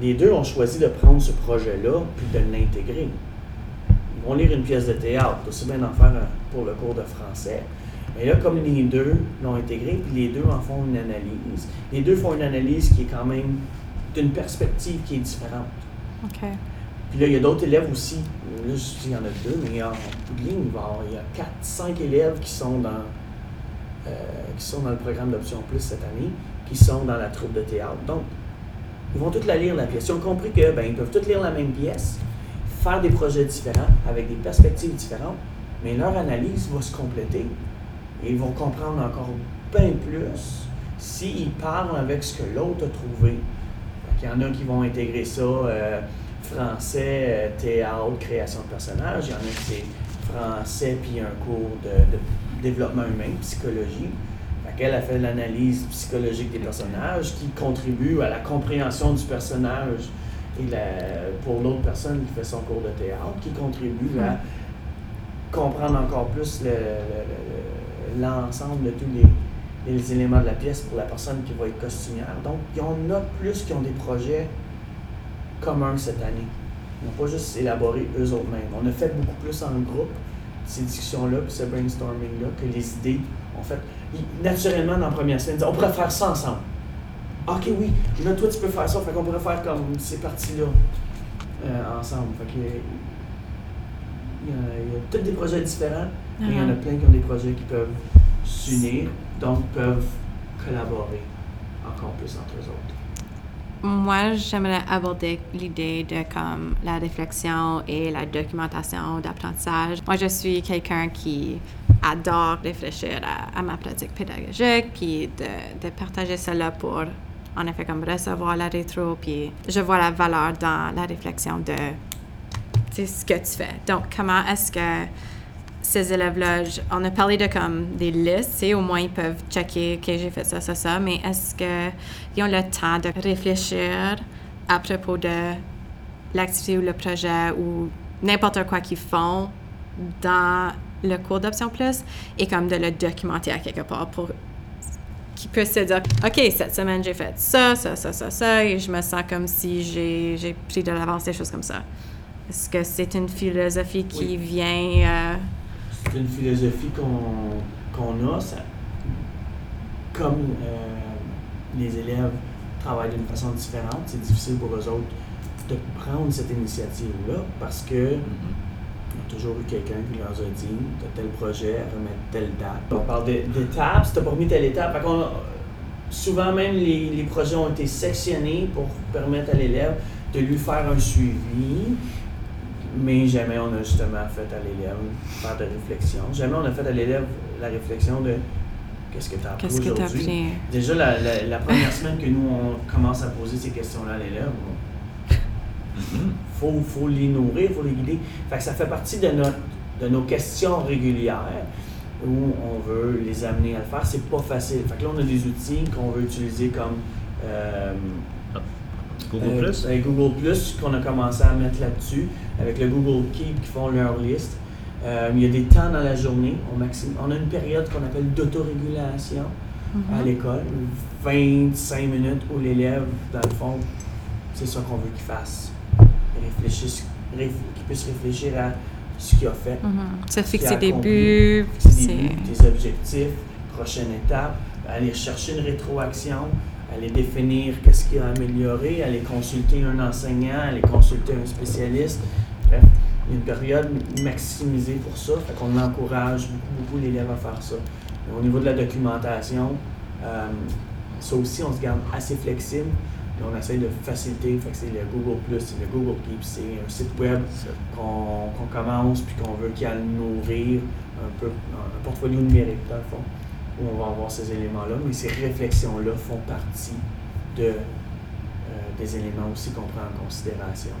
les deux ont choisi de prendre ce projet-là puis de l'intégrer. Ils vont lire une pièce de théâtre, aussi bien en faire pour le cours de français. Mais là, comme les deux l'ont intégré, puis les deux en font une analyse, les deux font une analyse qui est quand même d'une perspective qui est différente. OK. Puis là, il y a d'autres élèves aussi. Là, je dis il y en a deux, mais en ligne, il y a quatre, cinq élèves qui sont dans, euh, qui sont dans le programme d'Option Plus cette année, qui sont dans la troupe de théâtre. Donc, ils vont toutes la lire, la pièce. Ils ont compris que ben, peuvent toutes lire la même pièce, faire des projets différents, avec des perspectives différentes, mais leur analyse va se compléter et ils vont comprendre encore bien plus s'ils parlent avec ce que l'autre a trouvé. Il y en a qui vont intégrer ça, euh, français, théâtre, création de personnages. Il y en a qui c'est français puis un cours de, développement humain, psychologie. Elle a fait l'analyse psychologique des personnages qui contribue à la compréhension du personnage. Et pour l'autre personne qui fait son cours de théâtre, qui contribue à comprendre encore plus le l'ensemble de tous les, éléments de la pièce pour la personne qui va être costumière. Donc, il y en a plus qui ont des projets communs cette année. Ils n'ont pas juste élaboré eux autres mêmes. On a fait beaucoup plus en groupe ces discussions-là, puis ce brainstorming-là, que les idées ont fait. Naturellement, dans la première semaine, on pourrait faire ça ensemble. Ok, oui, là, toi, tu peux faire ça, fait qu'on pourrait faire comme ces parties-là euh, ensemble. Fait que, il y, a, il y a tous des projets différents, mais il y en a plein qui ont des projets qui peuvent s'unir, donc peuvent collaborer encore plus entre eux autres. Moi, j'aimerais aborder l'idée de comme la réflexion et la documentation d'apprentissage. Moi, je suis quelqu'un qui adore réfléchir à, ma pratique pédagogique, puis de, de, partager cela pour, en effet, comme recevoir la rétro, puis je vois la valeur dans la réflexion de ce que tu fais. Donc, comment est-ce que ces élèves-là, on a parlé de comme des listes, au moins ils peuvent checker, OK, j'ai fait ça, ça, ça, mais est-ce qu'ils ont le temps de réfléchir à propos de l'activité ou le projet ou n'importe quoi qu'ils font dans le cours d'Option Plus et comme de le documenter à quelque part pour qu'ils puissent se dire, OK, cette semaine, j'ai fait ça, ça, ça, ça, ça, et je me sens comme si j'ai pris de l'avance, des choses comme ça. Est-ce que c'est une philosophie qui vient... Euh, c'est une philosophie qu'on a. Ça, comme euh, les élèves travaillent d'une façon différente, c'est difficile pour eux autres de prendre cette initiative-là parce que mm-hmm. y a toujours eu quelqu'un qui leur a dit tu tel projet, remettre telle date. On parle d'étapes, si tu pas remis telle étape. souvent même les, les projets ont été sectionnés pour permettre à l'élève de lui faire un suivi, mais jamais on a justement fait à l'élève faire de réflexion. Jamais on a fait à l'élève la réflexion de qu'est-ce que tu as appris aujourd'hui? Déjà, la, la, première semaine que nous, on commence à poser ces questions-là à l'élève, il faut, faut, les nourrir, il faut les guider. Fait que ça fait partie de, notre, de nos questions régulières. où on veut les amener à le faire. C'est pas facile. Fait que là, on a des outils qu'on veut utiliser comme euh, Google euh, Plus? avec Google Plus qu'on a commencé à mettre là-dessus, avec le Google Keep qui font leur liste. Euh, il y a des temps dans la journée. On, a une période qu'on appelle d'autorégulation à l'école, 25 minutes où l'élève, dans le fond, c'est ça qu'on veut qu'il fasse. Réfléchisse, réf- qu'il puisse réfléchir à ce qu'il a fait. Mhm. Se ce qu'il a fixer des buts, des objectifs, prochaine étape, aller chercher une rétroaction, aller définir qu'est-ce qu'il a amélioré, aller consulter un enseignant, aller consulter un spécialiste. Bref, il y a une période maximisée pour ça, fait qu'on encourage beaucoup, beaucoup l'élève à faire ça. Au niveau de la documentation, euh, ça aussi, on se garde assez flexible. Et on essaie de faciliter, fait que c'est le Google Plus, c'est le Google Keep, c'est un site web qu'on commence puis qu'on veut qu'il aille nourrir un peu un portfolio numérique dans le fond où on va avoir ces éléments-là, mais ces réflexions-là font partie de, euh, des éléments aussi qu'on prend en considération.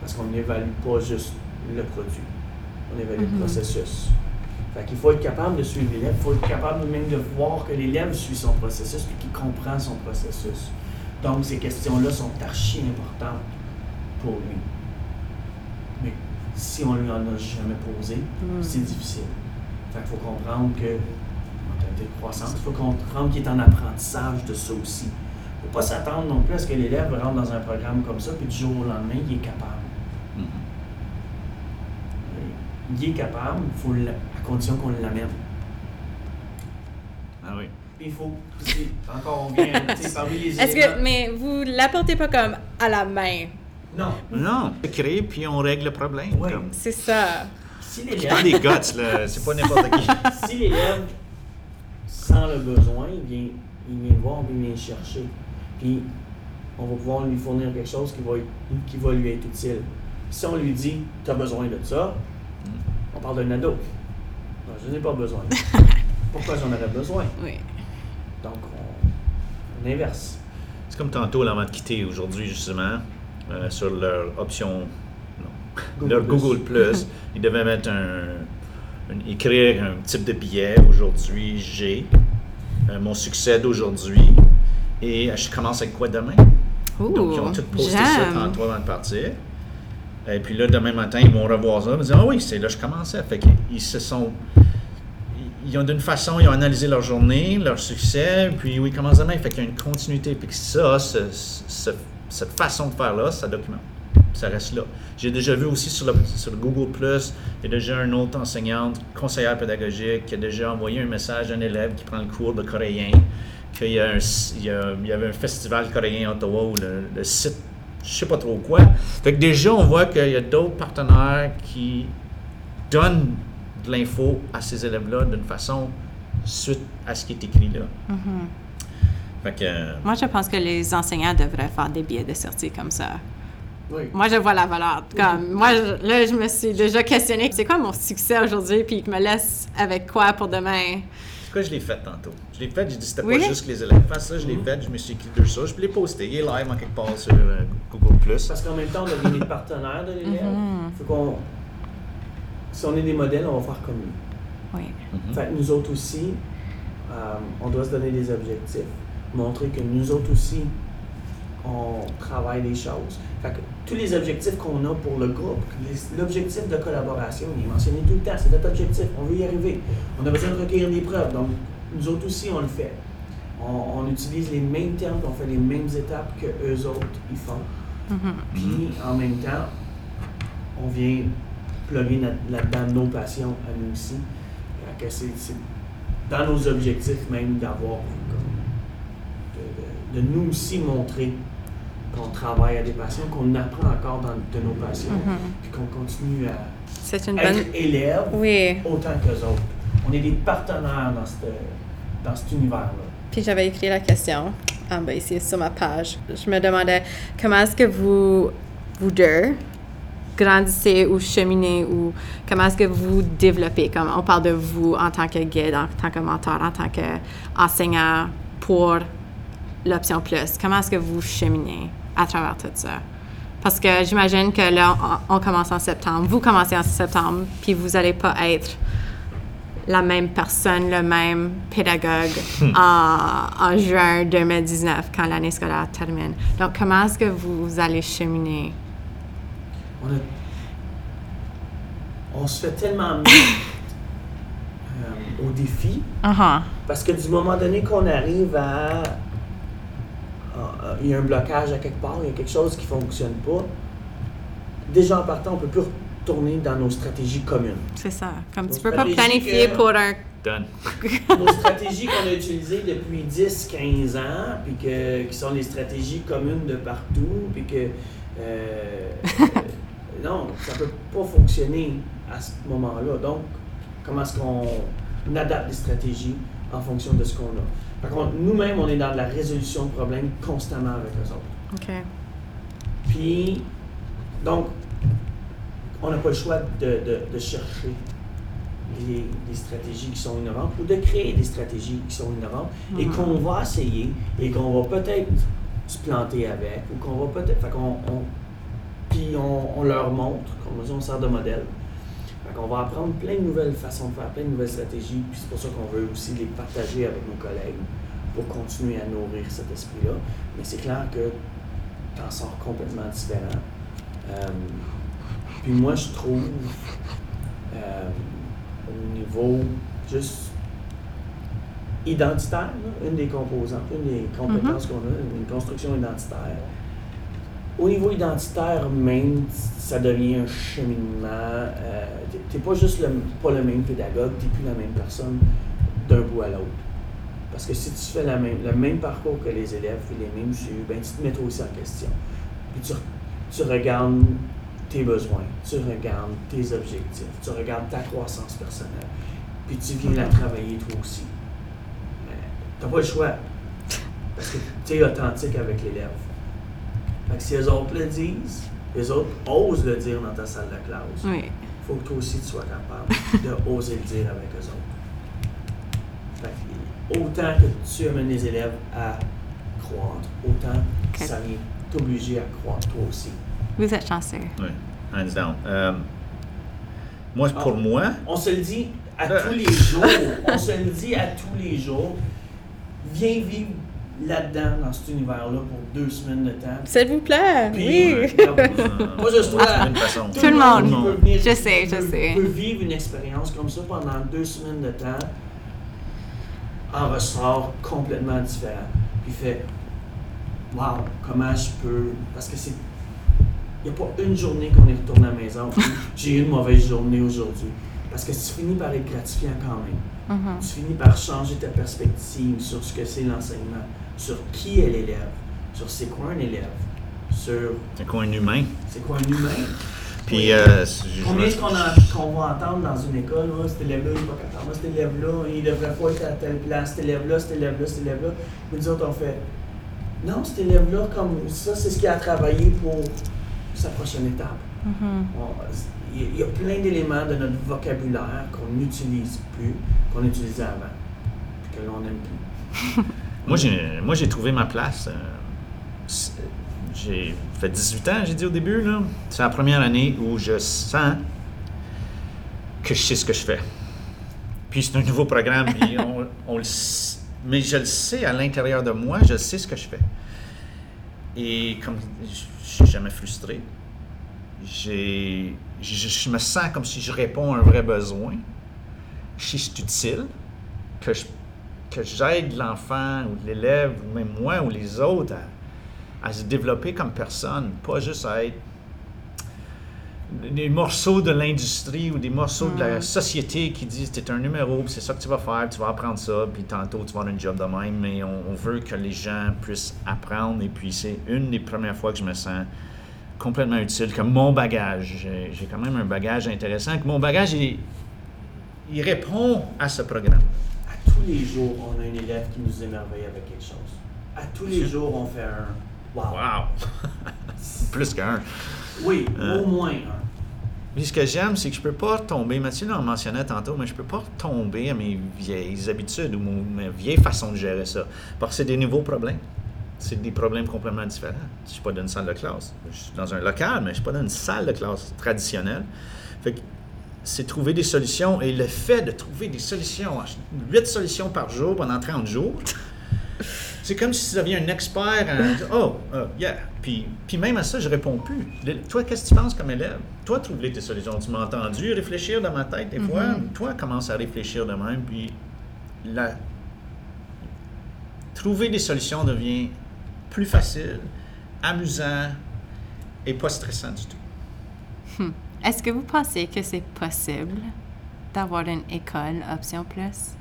Parce qu'on n'évalue pas juste le produit, on évalue le processus. Fait qu'il faut être capable de suivre l'élève, il faut être capable même de voir que l'élève suit son processus puis qu'il comprend son processus. Donc ces questions-là sont archi importantes pour lui. Mais si on lui en a jamais posé, Mm. c'est difficile. Fait qu'il faut comprendre que, de croissance, il faut comprendre qu'il est en apprentissage de ça aussi. Il ne faut pas s'attendre non plus à ce que l'élève rentre dans un programme comme ça, puis du jour au lendemain, il est capable. Mhm. Il est capable, faut à condition qu'on l'amène. Ah oui. Il faut, c'est- encore on vient, parmi les <laughs> Est-ce que, mais vous l'apportez pas comme à la main? Non. Non, on crée puis on règle le problème. Oui. comme. C'est ça. Si l'élève, des guts, là. C'est pas n'importe qui. <laughs> si l'élève sent le besoin, il vient, il vient voir, il vient chercher. Puis on va pouvoir lui fournir quelque chose qui va, être- qui va lui être utile. Si on lui dit, tu as besoin de ça, on parle d'un ado. Non, je n'ai pas besoin. <laughs> Pourquoi j'en aurais besoin? Oui. Donc, on, on inverse. C'est comme tantôt, là, avant de quitter aujourd'hui, justement, euh, sur leur option, non, Google leur Plus. Google Plus, <laughs> ils devaient mettre un, un- écrire un type de billet. Aujourd'hui, j'ai euh, mon succès d'aujourd'hui. Et euh, je commence avec quoi demain? Donc, ils ont tout posté ça tantôt avant de partir. Et puis là, demain matin, ils vont revoir ça. Ils vont dire, ah oui, c'est là que je commençais. Fait qu'ils se sont. Ils ils ont d'une façon, ils ont analysé leur journée, leur succès, puis oui, ils commencent demain. Fait qu'il y a une continuité. Puis que ça, ce- ce- cette façon de faire-là, ça documente. Ça reste là. J'ai déjà vu aussi sur le, sur le Google Plus, il y a déjà une autre enseignante, conseillère pédagogique, qui a déjà envoyé un message à un élève qui prend le cours de coréen, qu'il y, a un, il y, a- il y avait un festival coréen à Ottawa où le, le site, je sais pas trop quoi. Fait que déjà, on voit qu'il y a d'autres partenaires qui donnent de l'info à ces élèves-là d'une façon suite à ce qui est écrit là. Mhm. Fait que, euh, Moi, je pense que les enseignants devraient faire des billets de sortie comme ça. Oui. Moi, je vois la valeur. Comme, moi, je- là, je me suis déjà questionnée, c'est quoi mon succès aujourd'hui, puis que me laisse avec quoi pour demain? C'est quoi, je l'ai fait tantôt. Je l'ai fait, j'ai dit c'était Oui? pas juste que les élèves fassent ça, je l'ai Mhm. fait, je me suis écrit deux ça, je l'ai posté, il est live en quelque part sur euh, Google+. Parce qu'en même temps, on devient des partenaires de l'élève. Mhm. Faut qu'on. Si on est des modèles, on va faire comme lui. Oui. Mhm. Fait que nous autres aussi, euh, on doit se donner des objectifs, montrer que nous autres aussi, on travaille des choses. Fait que tous les objectifs qu'on a pour le groupe, les- l'objectif de collaboration, il est mentionné tout le temps, c'est notre objectif, on veut y arriver. On a besoin de recueillir des preuves, donc nous autres aussi, on le fait. On, on utilise les mêmes termes, on fait les mêmes étapes que eux autres ils font. Mhm. Puis en même temps, on vient plugger là-dedans nos passions à nous aussi. C'est, dans nos objectifs même d'avoir comme, de, de- de nous aussi montrer qu'on travaille à des passions, qu'on apprend encore dans, de nos passions, Mhm. puis qu'on continue à C'est une bonne... être élève Oui. autant qu'eux autres. On est des partenaires dans, cette, dans cet univers-là. Puis j'avais écrit la question en bas ici sur ma page. Je me demandais comment est-ce que vous, vous deux, grandissez ou cheminez ou comment est-ce que vous développez, comme on parle de vous en tant que guide, en tant que mentor, en tant qu'enseignant pour l'option plus. Comment est-ce que vous cheminez à travers tout ça? Parce que j'imagine que là, on, on commence en septembre, vous commencez en septembre, puis vous n'allez pas être la même personne, le même pédagogue <laughs> en, en juin 2019 quand l'année scolaire termine. Donc, comment est-ce que vous allez cheminer? On, a- on se fait tellement <laughs> euh, au défi Uh-huh. parce que du moment donné qu'on arrive à. Il y a un blocage à quelque part, il y a quelque chose qui ne fonctionne pas. Déjà en partant, on ne peut plus retourner dans nos stratégies communes. C'est ça. Comme Nos tu peux pas planifier que- pour un... Done. <laughs> nos stratégies qu'on a utilisées depuis 10-15 ans, puis que, qui sont les stratégies communes de partout, puis que. euh, <laughs> non, ça peut pas fonctionner à ce moment-là. Donc, comment est-ce qu'on adapte les stratégies en fonction de ce qu'on a? Par contre, nous-mêmes, on est dans de la résolution de problèmes constamment avec eux autres. OK. Puis, donc, on n'a pas le choix de, de- de chercher les, les stratégies qui sont innovantes ou de créer des stratégies qui sont innovantes et Mhm. qu'on va essayer et qu'on va peut-être se planter avec ou qu'on va peut-être. Fait qu'on. on- puis on, on leur montre, comme on dit, on sert de modèle. Qu'on va apprendre plein de nouvelles façons de faire, plein de nouvelles stratégies, puis c'est pour ça qu'on veut aussi les partager avec nos collègues pour continuer à nourrir cet esprit-là. Mais c'est clair que t'en sors complètement différent. Euh, puis moi, je trouve, euh, au niveau juste identitaire, là, une des composantes, une des compétences qu'on a, une construction identitaire. Au niveau identitaire même, ça devient un cheminement. Euh, t'es- pas juste le, pas le même pédagogue, t'es plus la même personne d'un bout à l'autre. Parce que si tu fais la même, le même parcours que les élèves, puis les mêmes jus, ben tu te mets toi aussi en question. Puis tu, tu regardes tes besoins, tu regardes tes objectifs, tu regardes ta croissance personnelle, puis tu viens la travailler toi aussi. Tu n'as pas le choix. Parce que tu es authentique avec l'élève. Fait que si les autres le disent, les autres osent le dire dans ta salle de classe, Oui. Faut que toi aussi tu sois capable de <laughs> oser le dire avec eux autres. Fait que autant que tu amènes les élèves à croître, autant Ok. ça vient t'obliger à croître toi aussi. Vous êtes chanceux. Oui, hands down. Euh, moi, pour Ah. moi, On se le dit à Euh. tous les jours. On se le dit à tous les jours. Viens vivre là-dedans, dans cet univers-là, pour deux semaines de temps. S'il vous plaît. Puis, oui. euh, Pas <laughs> juste toi. façon. Tout le monde. peut venir- Je sais, je peut- sais. peut vivre une expérience comme ça pendant deux semaines de temps, en ressort complètement différent. Puis fait, wow, comment je peux. Parce que c'est. Il n'y a pas une journée qu'on est retourné à la maison. <laughs> J'ai eu une mauvaise journée aujourd'hui. Parce que tu finis par être gratifiant quand même. Mhm. Tu finis par changer ta perspective sur ce que c'est l'enseignement, sur qui est l'élève, sur c'est quoi un élève, sur C'est quoi un humain? c'est quoi un humain? Puis, euh, je- Combien est-ce qu'on a- qu'on va entendre dans une école, cet élève-là, il n'est pas capable, cet élève-là, il devrait pas être à telle place, cet élève-là, cet élève-là, cet élève-là. Mais nous autres, on fait, non, cet élève-là, comme ça, c'est ce qu'il a à travailler pour sa prochaine étape. Mhm. On- Il y a- plein d'éléments de notre vocabulaire qu'on n'utilise plus, qu'on utilisait avant, que là, on n'aime plus. <laughs> Moi, j'ai, trouvé ma place. euh, j'ai fait 18 ans, j'ai dit au début. Là. C'est la première année où je sens que je sais ce que je fais. Puis c'est un nouveau programme, puis <laughs> on, on le mais je le sais à l'intérieur de moi, je sais ce que je fais. Et comme je je suis jamais frustré, je, je me sens comme si je réponds à un vrai besoin. Si c'est utile, que je que j'aide l'enfant ou l'élève, ou même moi ou les autres à, à se développer comme personne, pas juste à être des morceaux de l'industrie ou des morceaux de la société qui disent t'es un numéro, c'est ça que tu vas faire, tu vas apprendre ça, puis tantôt tu vas avoir un job de même, mais on, on veut que les gens puissent apprendre, et puis c'est une des premières fois que je me sens complètement utile, que mon bagage, j'ai j'ai quand même un bagage intéressant, que mon bagage, il, il répond à ce programme. Tous les jours, on a un élève qui nous émerveille avec quelque chose. À tous les jours, on fait un wow. Wow! <laughs> Plus qu'un. Oui, Euh. au moins un. Puis ce que j'aime, c'est que je peux pas tomber, Mathieu l'en mentionnait tantôt, mais je peux pas tomber à mes vieilles habitudes ou mon- ma vieille façon de gérer ça. Parce que c'est des nouveaux problèmes. C'est des problèmes complètement différents. Je suis pas dans une salle de classe. Je suis dans un local, mais je suis pas dans une salle de classe traditionnelle. Fait que c'est trouver des solutions. Et le fait de trouver des solutions, 8 solutions par jour pendant 30 jours, c'est comme si tu deviens un expert. en- oh, euh, yeah. Puis, puis même à ça, je réponds plus. Le- Toi, qu'est-ce que tu penses comme élève? Toi, trouver tes solutions. Tu m'as entendu réfléchir dans ma tête des fois. Toi, commence à réfléchir de même. Puis, la... trouver des solutions devient plus facile, amusant et pas stressant du tout. Est-ce que vous pensez que c'est possible d'avoir une école option plus?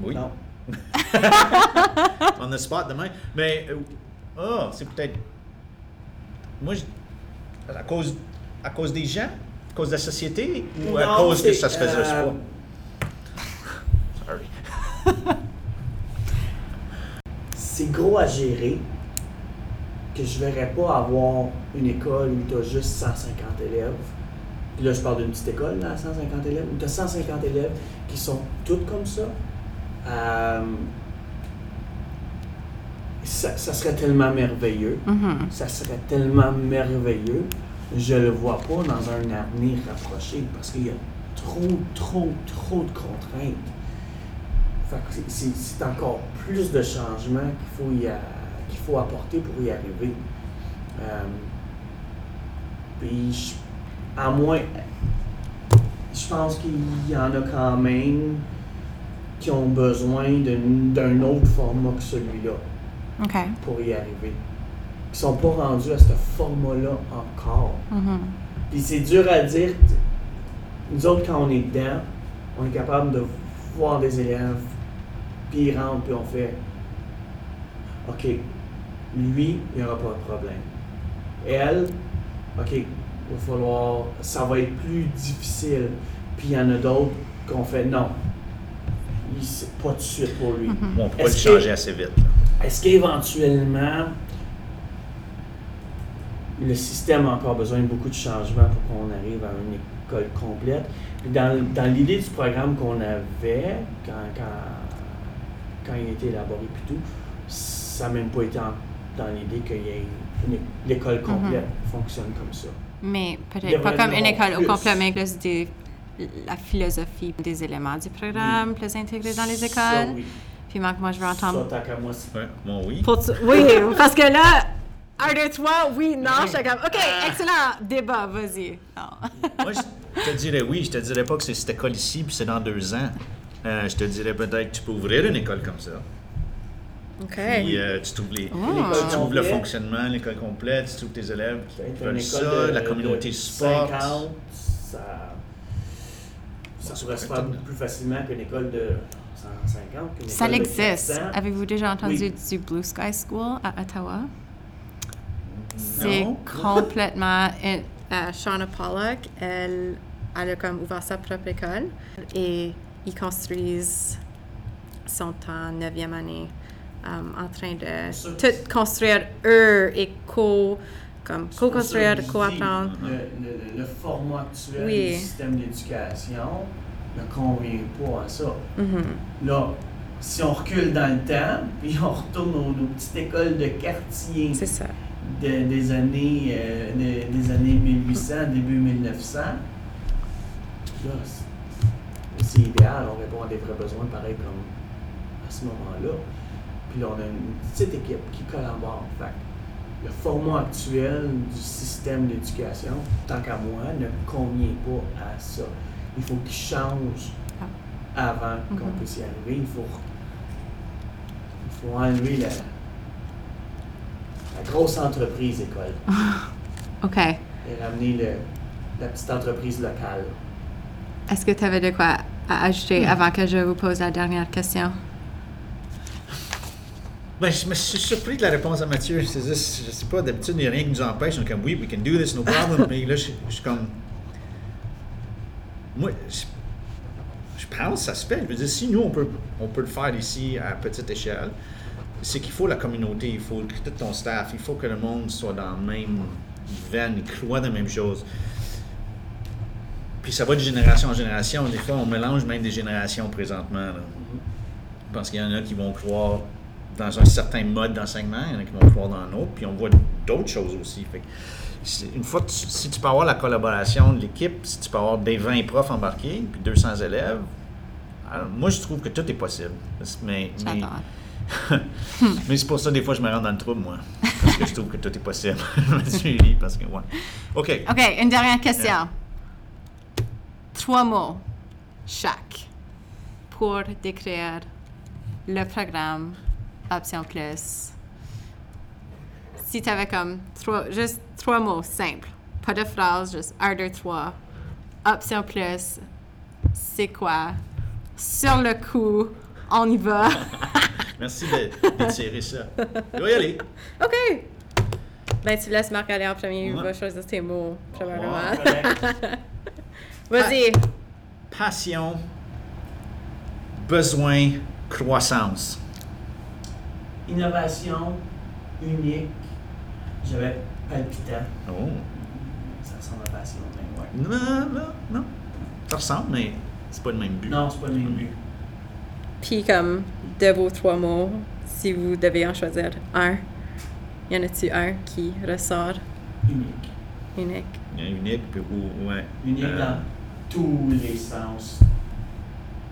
Oui. Non. <laughs> on the spot demain. Mais, ah, c'est peut-être. Moi, je- à cause, à cause des gens, à cause de la société, ou à cause que ça se faisait euh, pas? <laughs> Sorry. c'est gros à gérer que je verrais pas avoir une école où tu as juste 150 élèves. Puis là, je parle d'une petite école, là, à 150 élèves, où tu as 150 élèves qui sont toutes comme ça. Euh, ça, ça serait tellement merveilleux. Mhm. Ça serait tellement merveilleux. Je le vois pas dans un avenir rapproché parce qu'il y a trop, trop, trop de contraintes. C'est- encore plus de changements qu'il faut, y a- qu'il faut apporter pour y arriver. Euh, puis, à moins. Je pense qu'il y en a quand même qui ont besoin d'un autre format que celui-là pour y arriver. Qui sont pas rendus à ce format-là encore. Mhm. Puis c'est dur à dire. Nous autres, quand on est dedans, on est capable de voir des élèves, puis ils rentrent, puis on fait OK, lui, il n'y aura pas de problème. Elle, OK, il va falloir. Ça va être plus difficile. Puis il y en a d'autres qu'on fait non. Il- C'est pas tout de suite pour lui. Mhm. Bon, on peut pas le Est-ce que- changer assez vite. Est-ce qu'éventuellement, le système a encore besoin de beaucoup de changements pour qu'on arrive à une école complète? Puis dans, dans l'idée du programme qu'on avait, quand, quand, quand il a été élaboré puis tout, ça n'a même pas été en- dans l'idée qu'il y ait une- l'école complète fonctionne comme ça. Mais peut-être pas comme une école au plus. complet, mais plus des, la philosophie des éléments du programme, plus intégrés dans les Ça, écoles. oui. Puis moi, moi, je veux Ça, entendre. tant qu'à moi, c'est- Ouais, oui. Pour tu- Oui, <laughs> parce que là, un, deux, trois, oui, non, je suis comme, OK, excellent, débat, vas-y. Non. <laughs> Moi, je te dirais oui. Je te dirais pas que c'est cette école ici, puis c'est dans deux ans. Euh, je te dirais peut-être que tu peux ouvrir une école comme ça. OK. Puis euh, tu trouves, les, Ah. tu trouves le fonctionnement, l'école complète, tu trouves tes élèves qui veulent ça, de- la communauté de sport. 50, ça, ça Ça pourrait se faire être- plus facilement qu'une école de 150. qu'une Ça école de existe. 400. Avez-vous déjà entendu Oui. du Blue Sky School à Ottawa? C'est complètement. une- euh, Shauna Pollock, elle, elle a comme ouvert sa propre école et ils construisent, sont en neuvième année, en train de tout construire eux et co, comme co-construire, co-apprendre. Le, le- le format actuel Oui. du système d'éducation ne convient pas à ça. Là, si on recule dans le temps, puis on retourne aux, petites écoles de quartier C'est ça. de- des, années, euh, de- des années 1800, début 1900, là, c'est- c'est idéal, on répond à des vrais besoins pareil comme à ce moment-là. Puis là, on a une petite équipe qui collabore. Fait le format actuel du système d'éducation, tant qu'à moi, ne convient pas à ça. Il faut qu'il change avant qu'on Mhm. puisse y arriver. Il faut, il faut enlever la, la grosse entreprise école <laughs> OK. et ramener le, la petite entreprise locale. Est-ce que tu avais de quoi à ajouter avant que je vous pose la dernière question? Ben, je me suis surpris de la réponse à Mathieu. C'est juste, je sais pas, d'habitude, il n'y a rien qui nous empêche. On est comme, oui, we can do this, no problem. Mais là, je, je suis comme. Moi, je, je pense que ça se fait. Je veux dire, si nous, on peut, on peut le faire ici à petite échelle, c'est qu'il faut la communauté, il faut tout ton staff, il faut que le monde soit dans la même veine, croit dans la même chose. Puis ça va de génération en génération. Des fois, on mélange même des générations présentement. là. Parce qu'il y en a qui vont croire dans un certain mode d'enseignement, il y en a qui vont croire dans un autre, puis on voit d'autres choses aussi. Fait que c'est- une fois, que tu- si tu peux avoir la collaboration de l'équipe, si tu peux avoir des 20 profs embarqués, puis 200 élèves, alors, moi, je trouve que tout est possible. Mais, mais, J'adore. <laughs> mais c'est pour ça, des fois, je me rends dans le trouble, moi. Parce que je trouve que tout est possible. <laughs> je parce que, ouais. OK. OK, une dernière question. Trois mots chaque pour décrire le programme Option Plus. Si tu avais comme trois, juste trois mots simples, pas de phrase, juste un, deux, trois. Option Plus, c'est quoi? Sur le coup, on y va. <laughs> Merci de- d'étirer ça. Je vais y aller. OK! Ben, tu laisses Marc aller en premier, il va choisir tes mots, probablement. <laughs> Vas-y! Passion, besoin, croissance. Innovation, unique. J'avais palpitant. Oh. Ça ressemble à passion, mais ouais. Non, non, non. Ça ressemble, mais c'est pas le même but. Non, c'est pas le même but. Puis comme de vos trois mots, si vous devez en choisir un, y en a-tu un qui ressort? Unique. unique? Il y a Unique, puis ou, ouais. Unique Euh, dans tous les sens.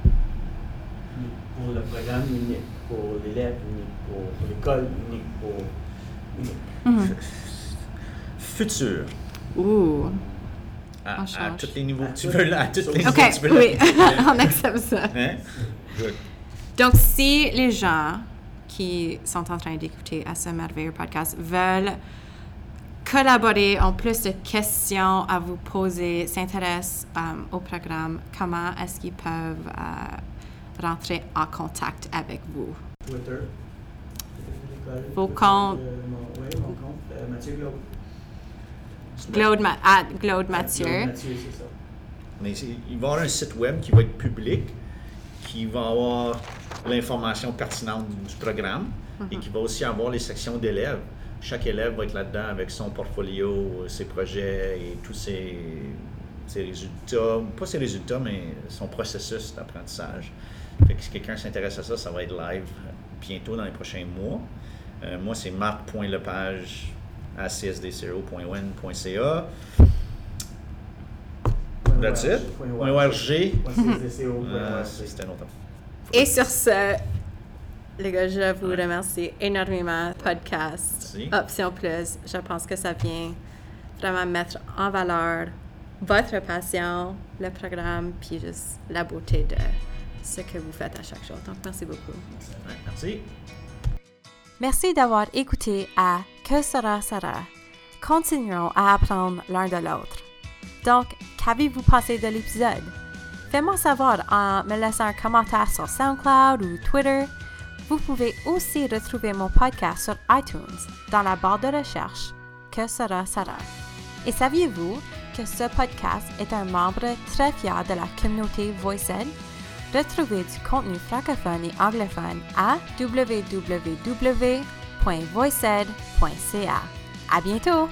Unique pour le programme, unique pour l'élève, unique pour l'école, unique pour. Unique. Futur. Ouh! À, à tous les niveaux que tu veux, là, à tous les Ok, niveaux que tu veux. oui, <laughs> on accepte ça. Hein? Good. Donc, si les gens qui sont en train d'écouter à ce merveilleux podcast veulent collaborer, ont plus de questions à vous poser, s'intéressent euh, au programme, comment est-ce qu'ils peuvent euh, rentrer en contact avec vous? Twitter. Vos comptes. euh, mon- Oui, mon compte. euh, Mathieu Glaude. Claude, Ma- Claude Mathieu. Claude Mathieu, c'est ça. Mais il va y avoir un site web qui va être public, qui va avoir l'information pertinente du programme et qui va aussi avoir les sections d'élèves. Chaque élève va être là-dedans avec son portfolio, ses projets et tous ses, ses résultats. Pas ses résultats, mais son processus d'apprentissage. Fait que si quelqu'un s'intéresse à ça, ça va être live bientôt dans les prochains mois. Euh, moi, c'est marc.lepage à csdco.wen.ca. That's it? Euh, org. C'était longtemps. Et sur ce, les gars, je vous remercie énormément. Podcast, Merci. Option Plus, je pense que ça vient vraiment mettre en valeur votre passion, le programme, puis juste la beauté de ce que vous faites à chaque jour. Donc, merci beaucoup. Ouais, merci. Merci d'avoir écouté à Que sera sera. Continuons à apprendre l'un de l'autre. Donc, qu'avez-vous pensé de l'épisode? Faites-moi savoir en me laissant un commentaire sur SoundCloud ou Twitter. Vous pouvez aussi retrouver mon podcast sur iTunes dans la barre de recherche Que sera sera. Et saviez-vous que ce podcast est un membre très fier de la communauté VoiceEd? Retrouvez du contenu francophone et anglophone à www.voiced.ca. À bientôt!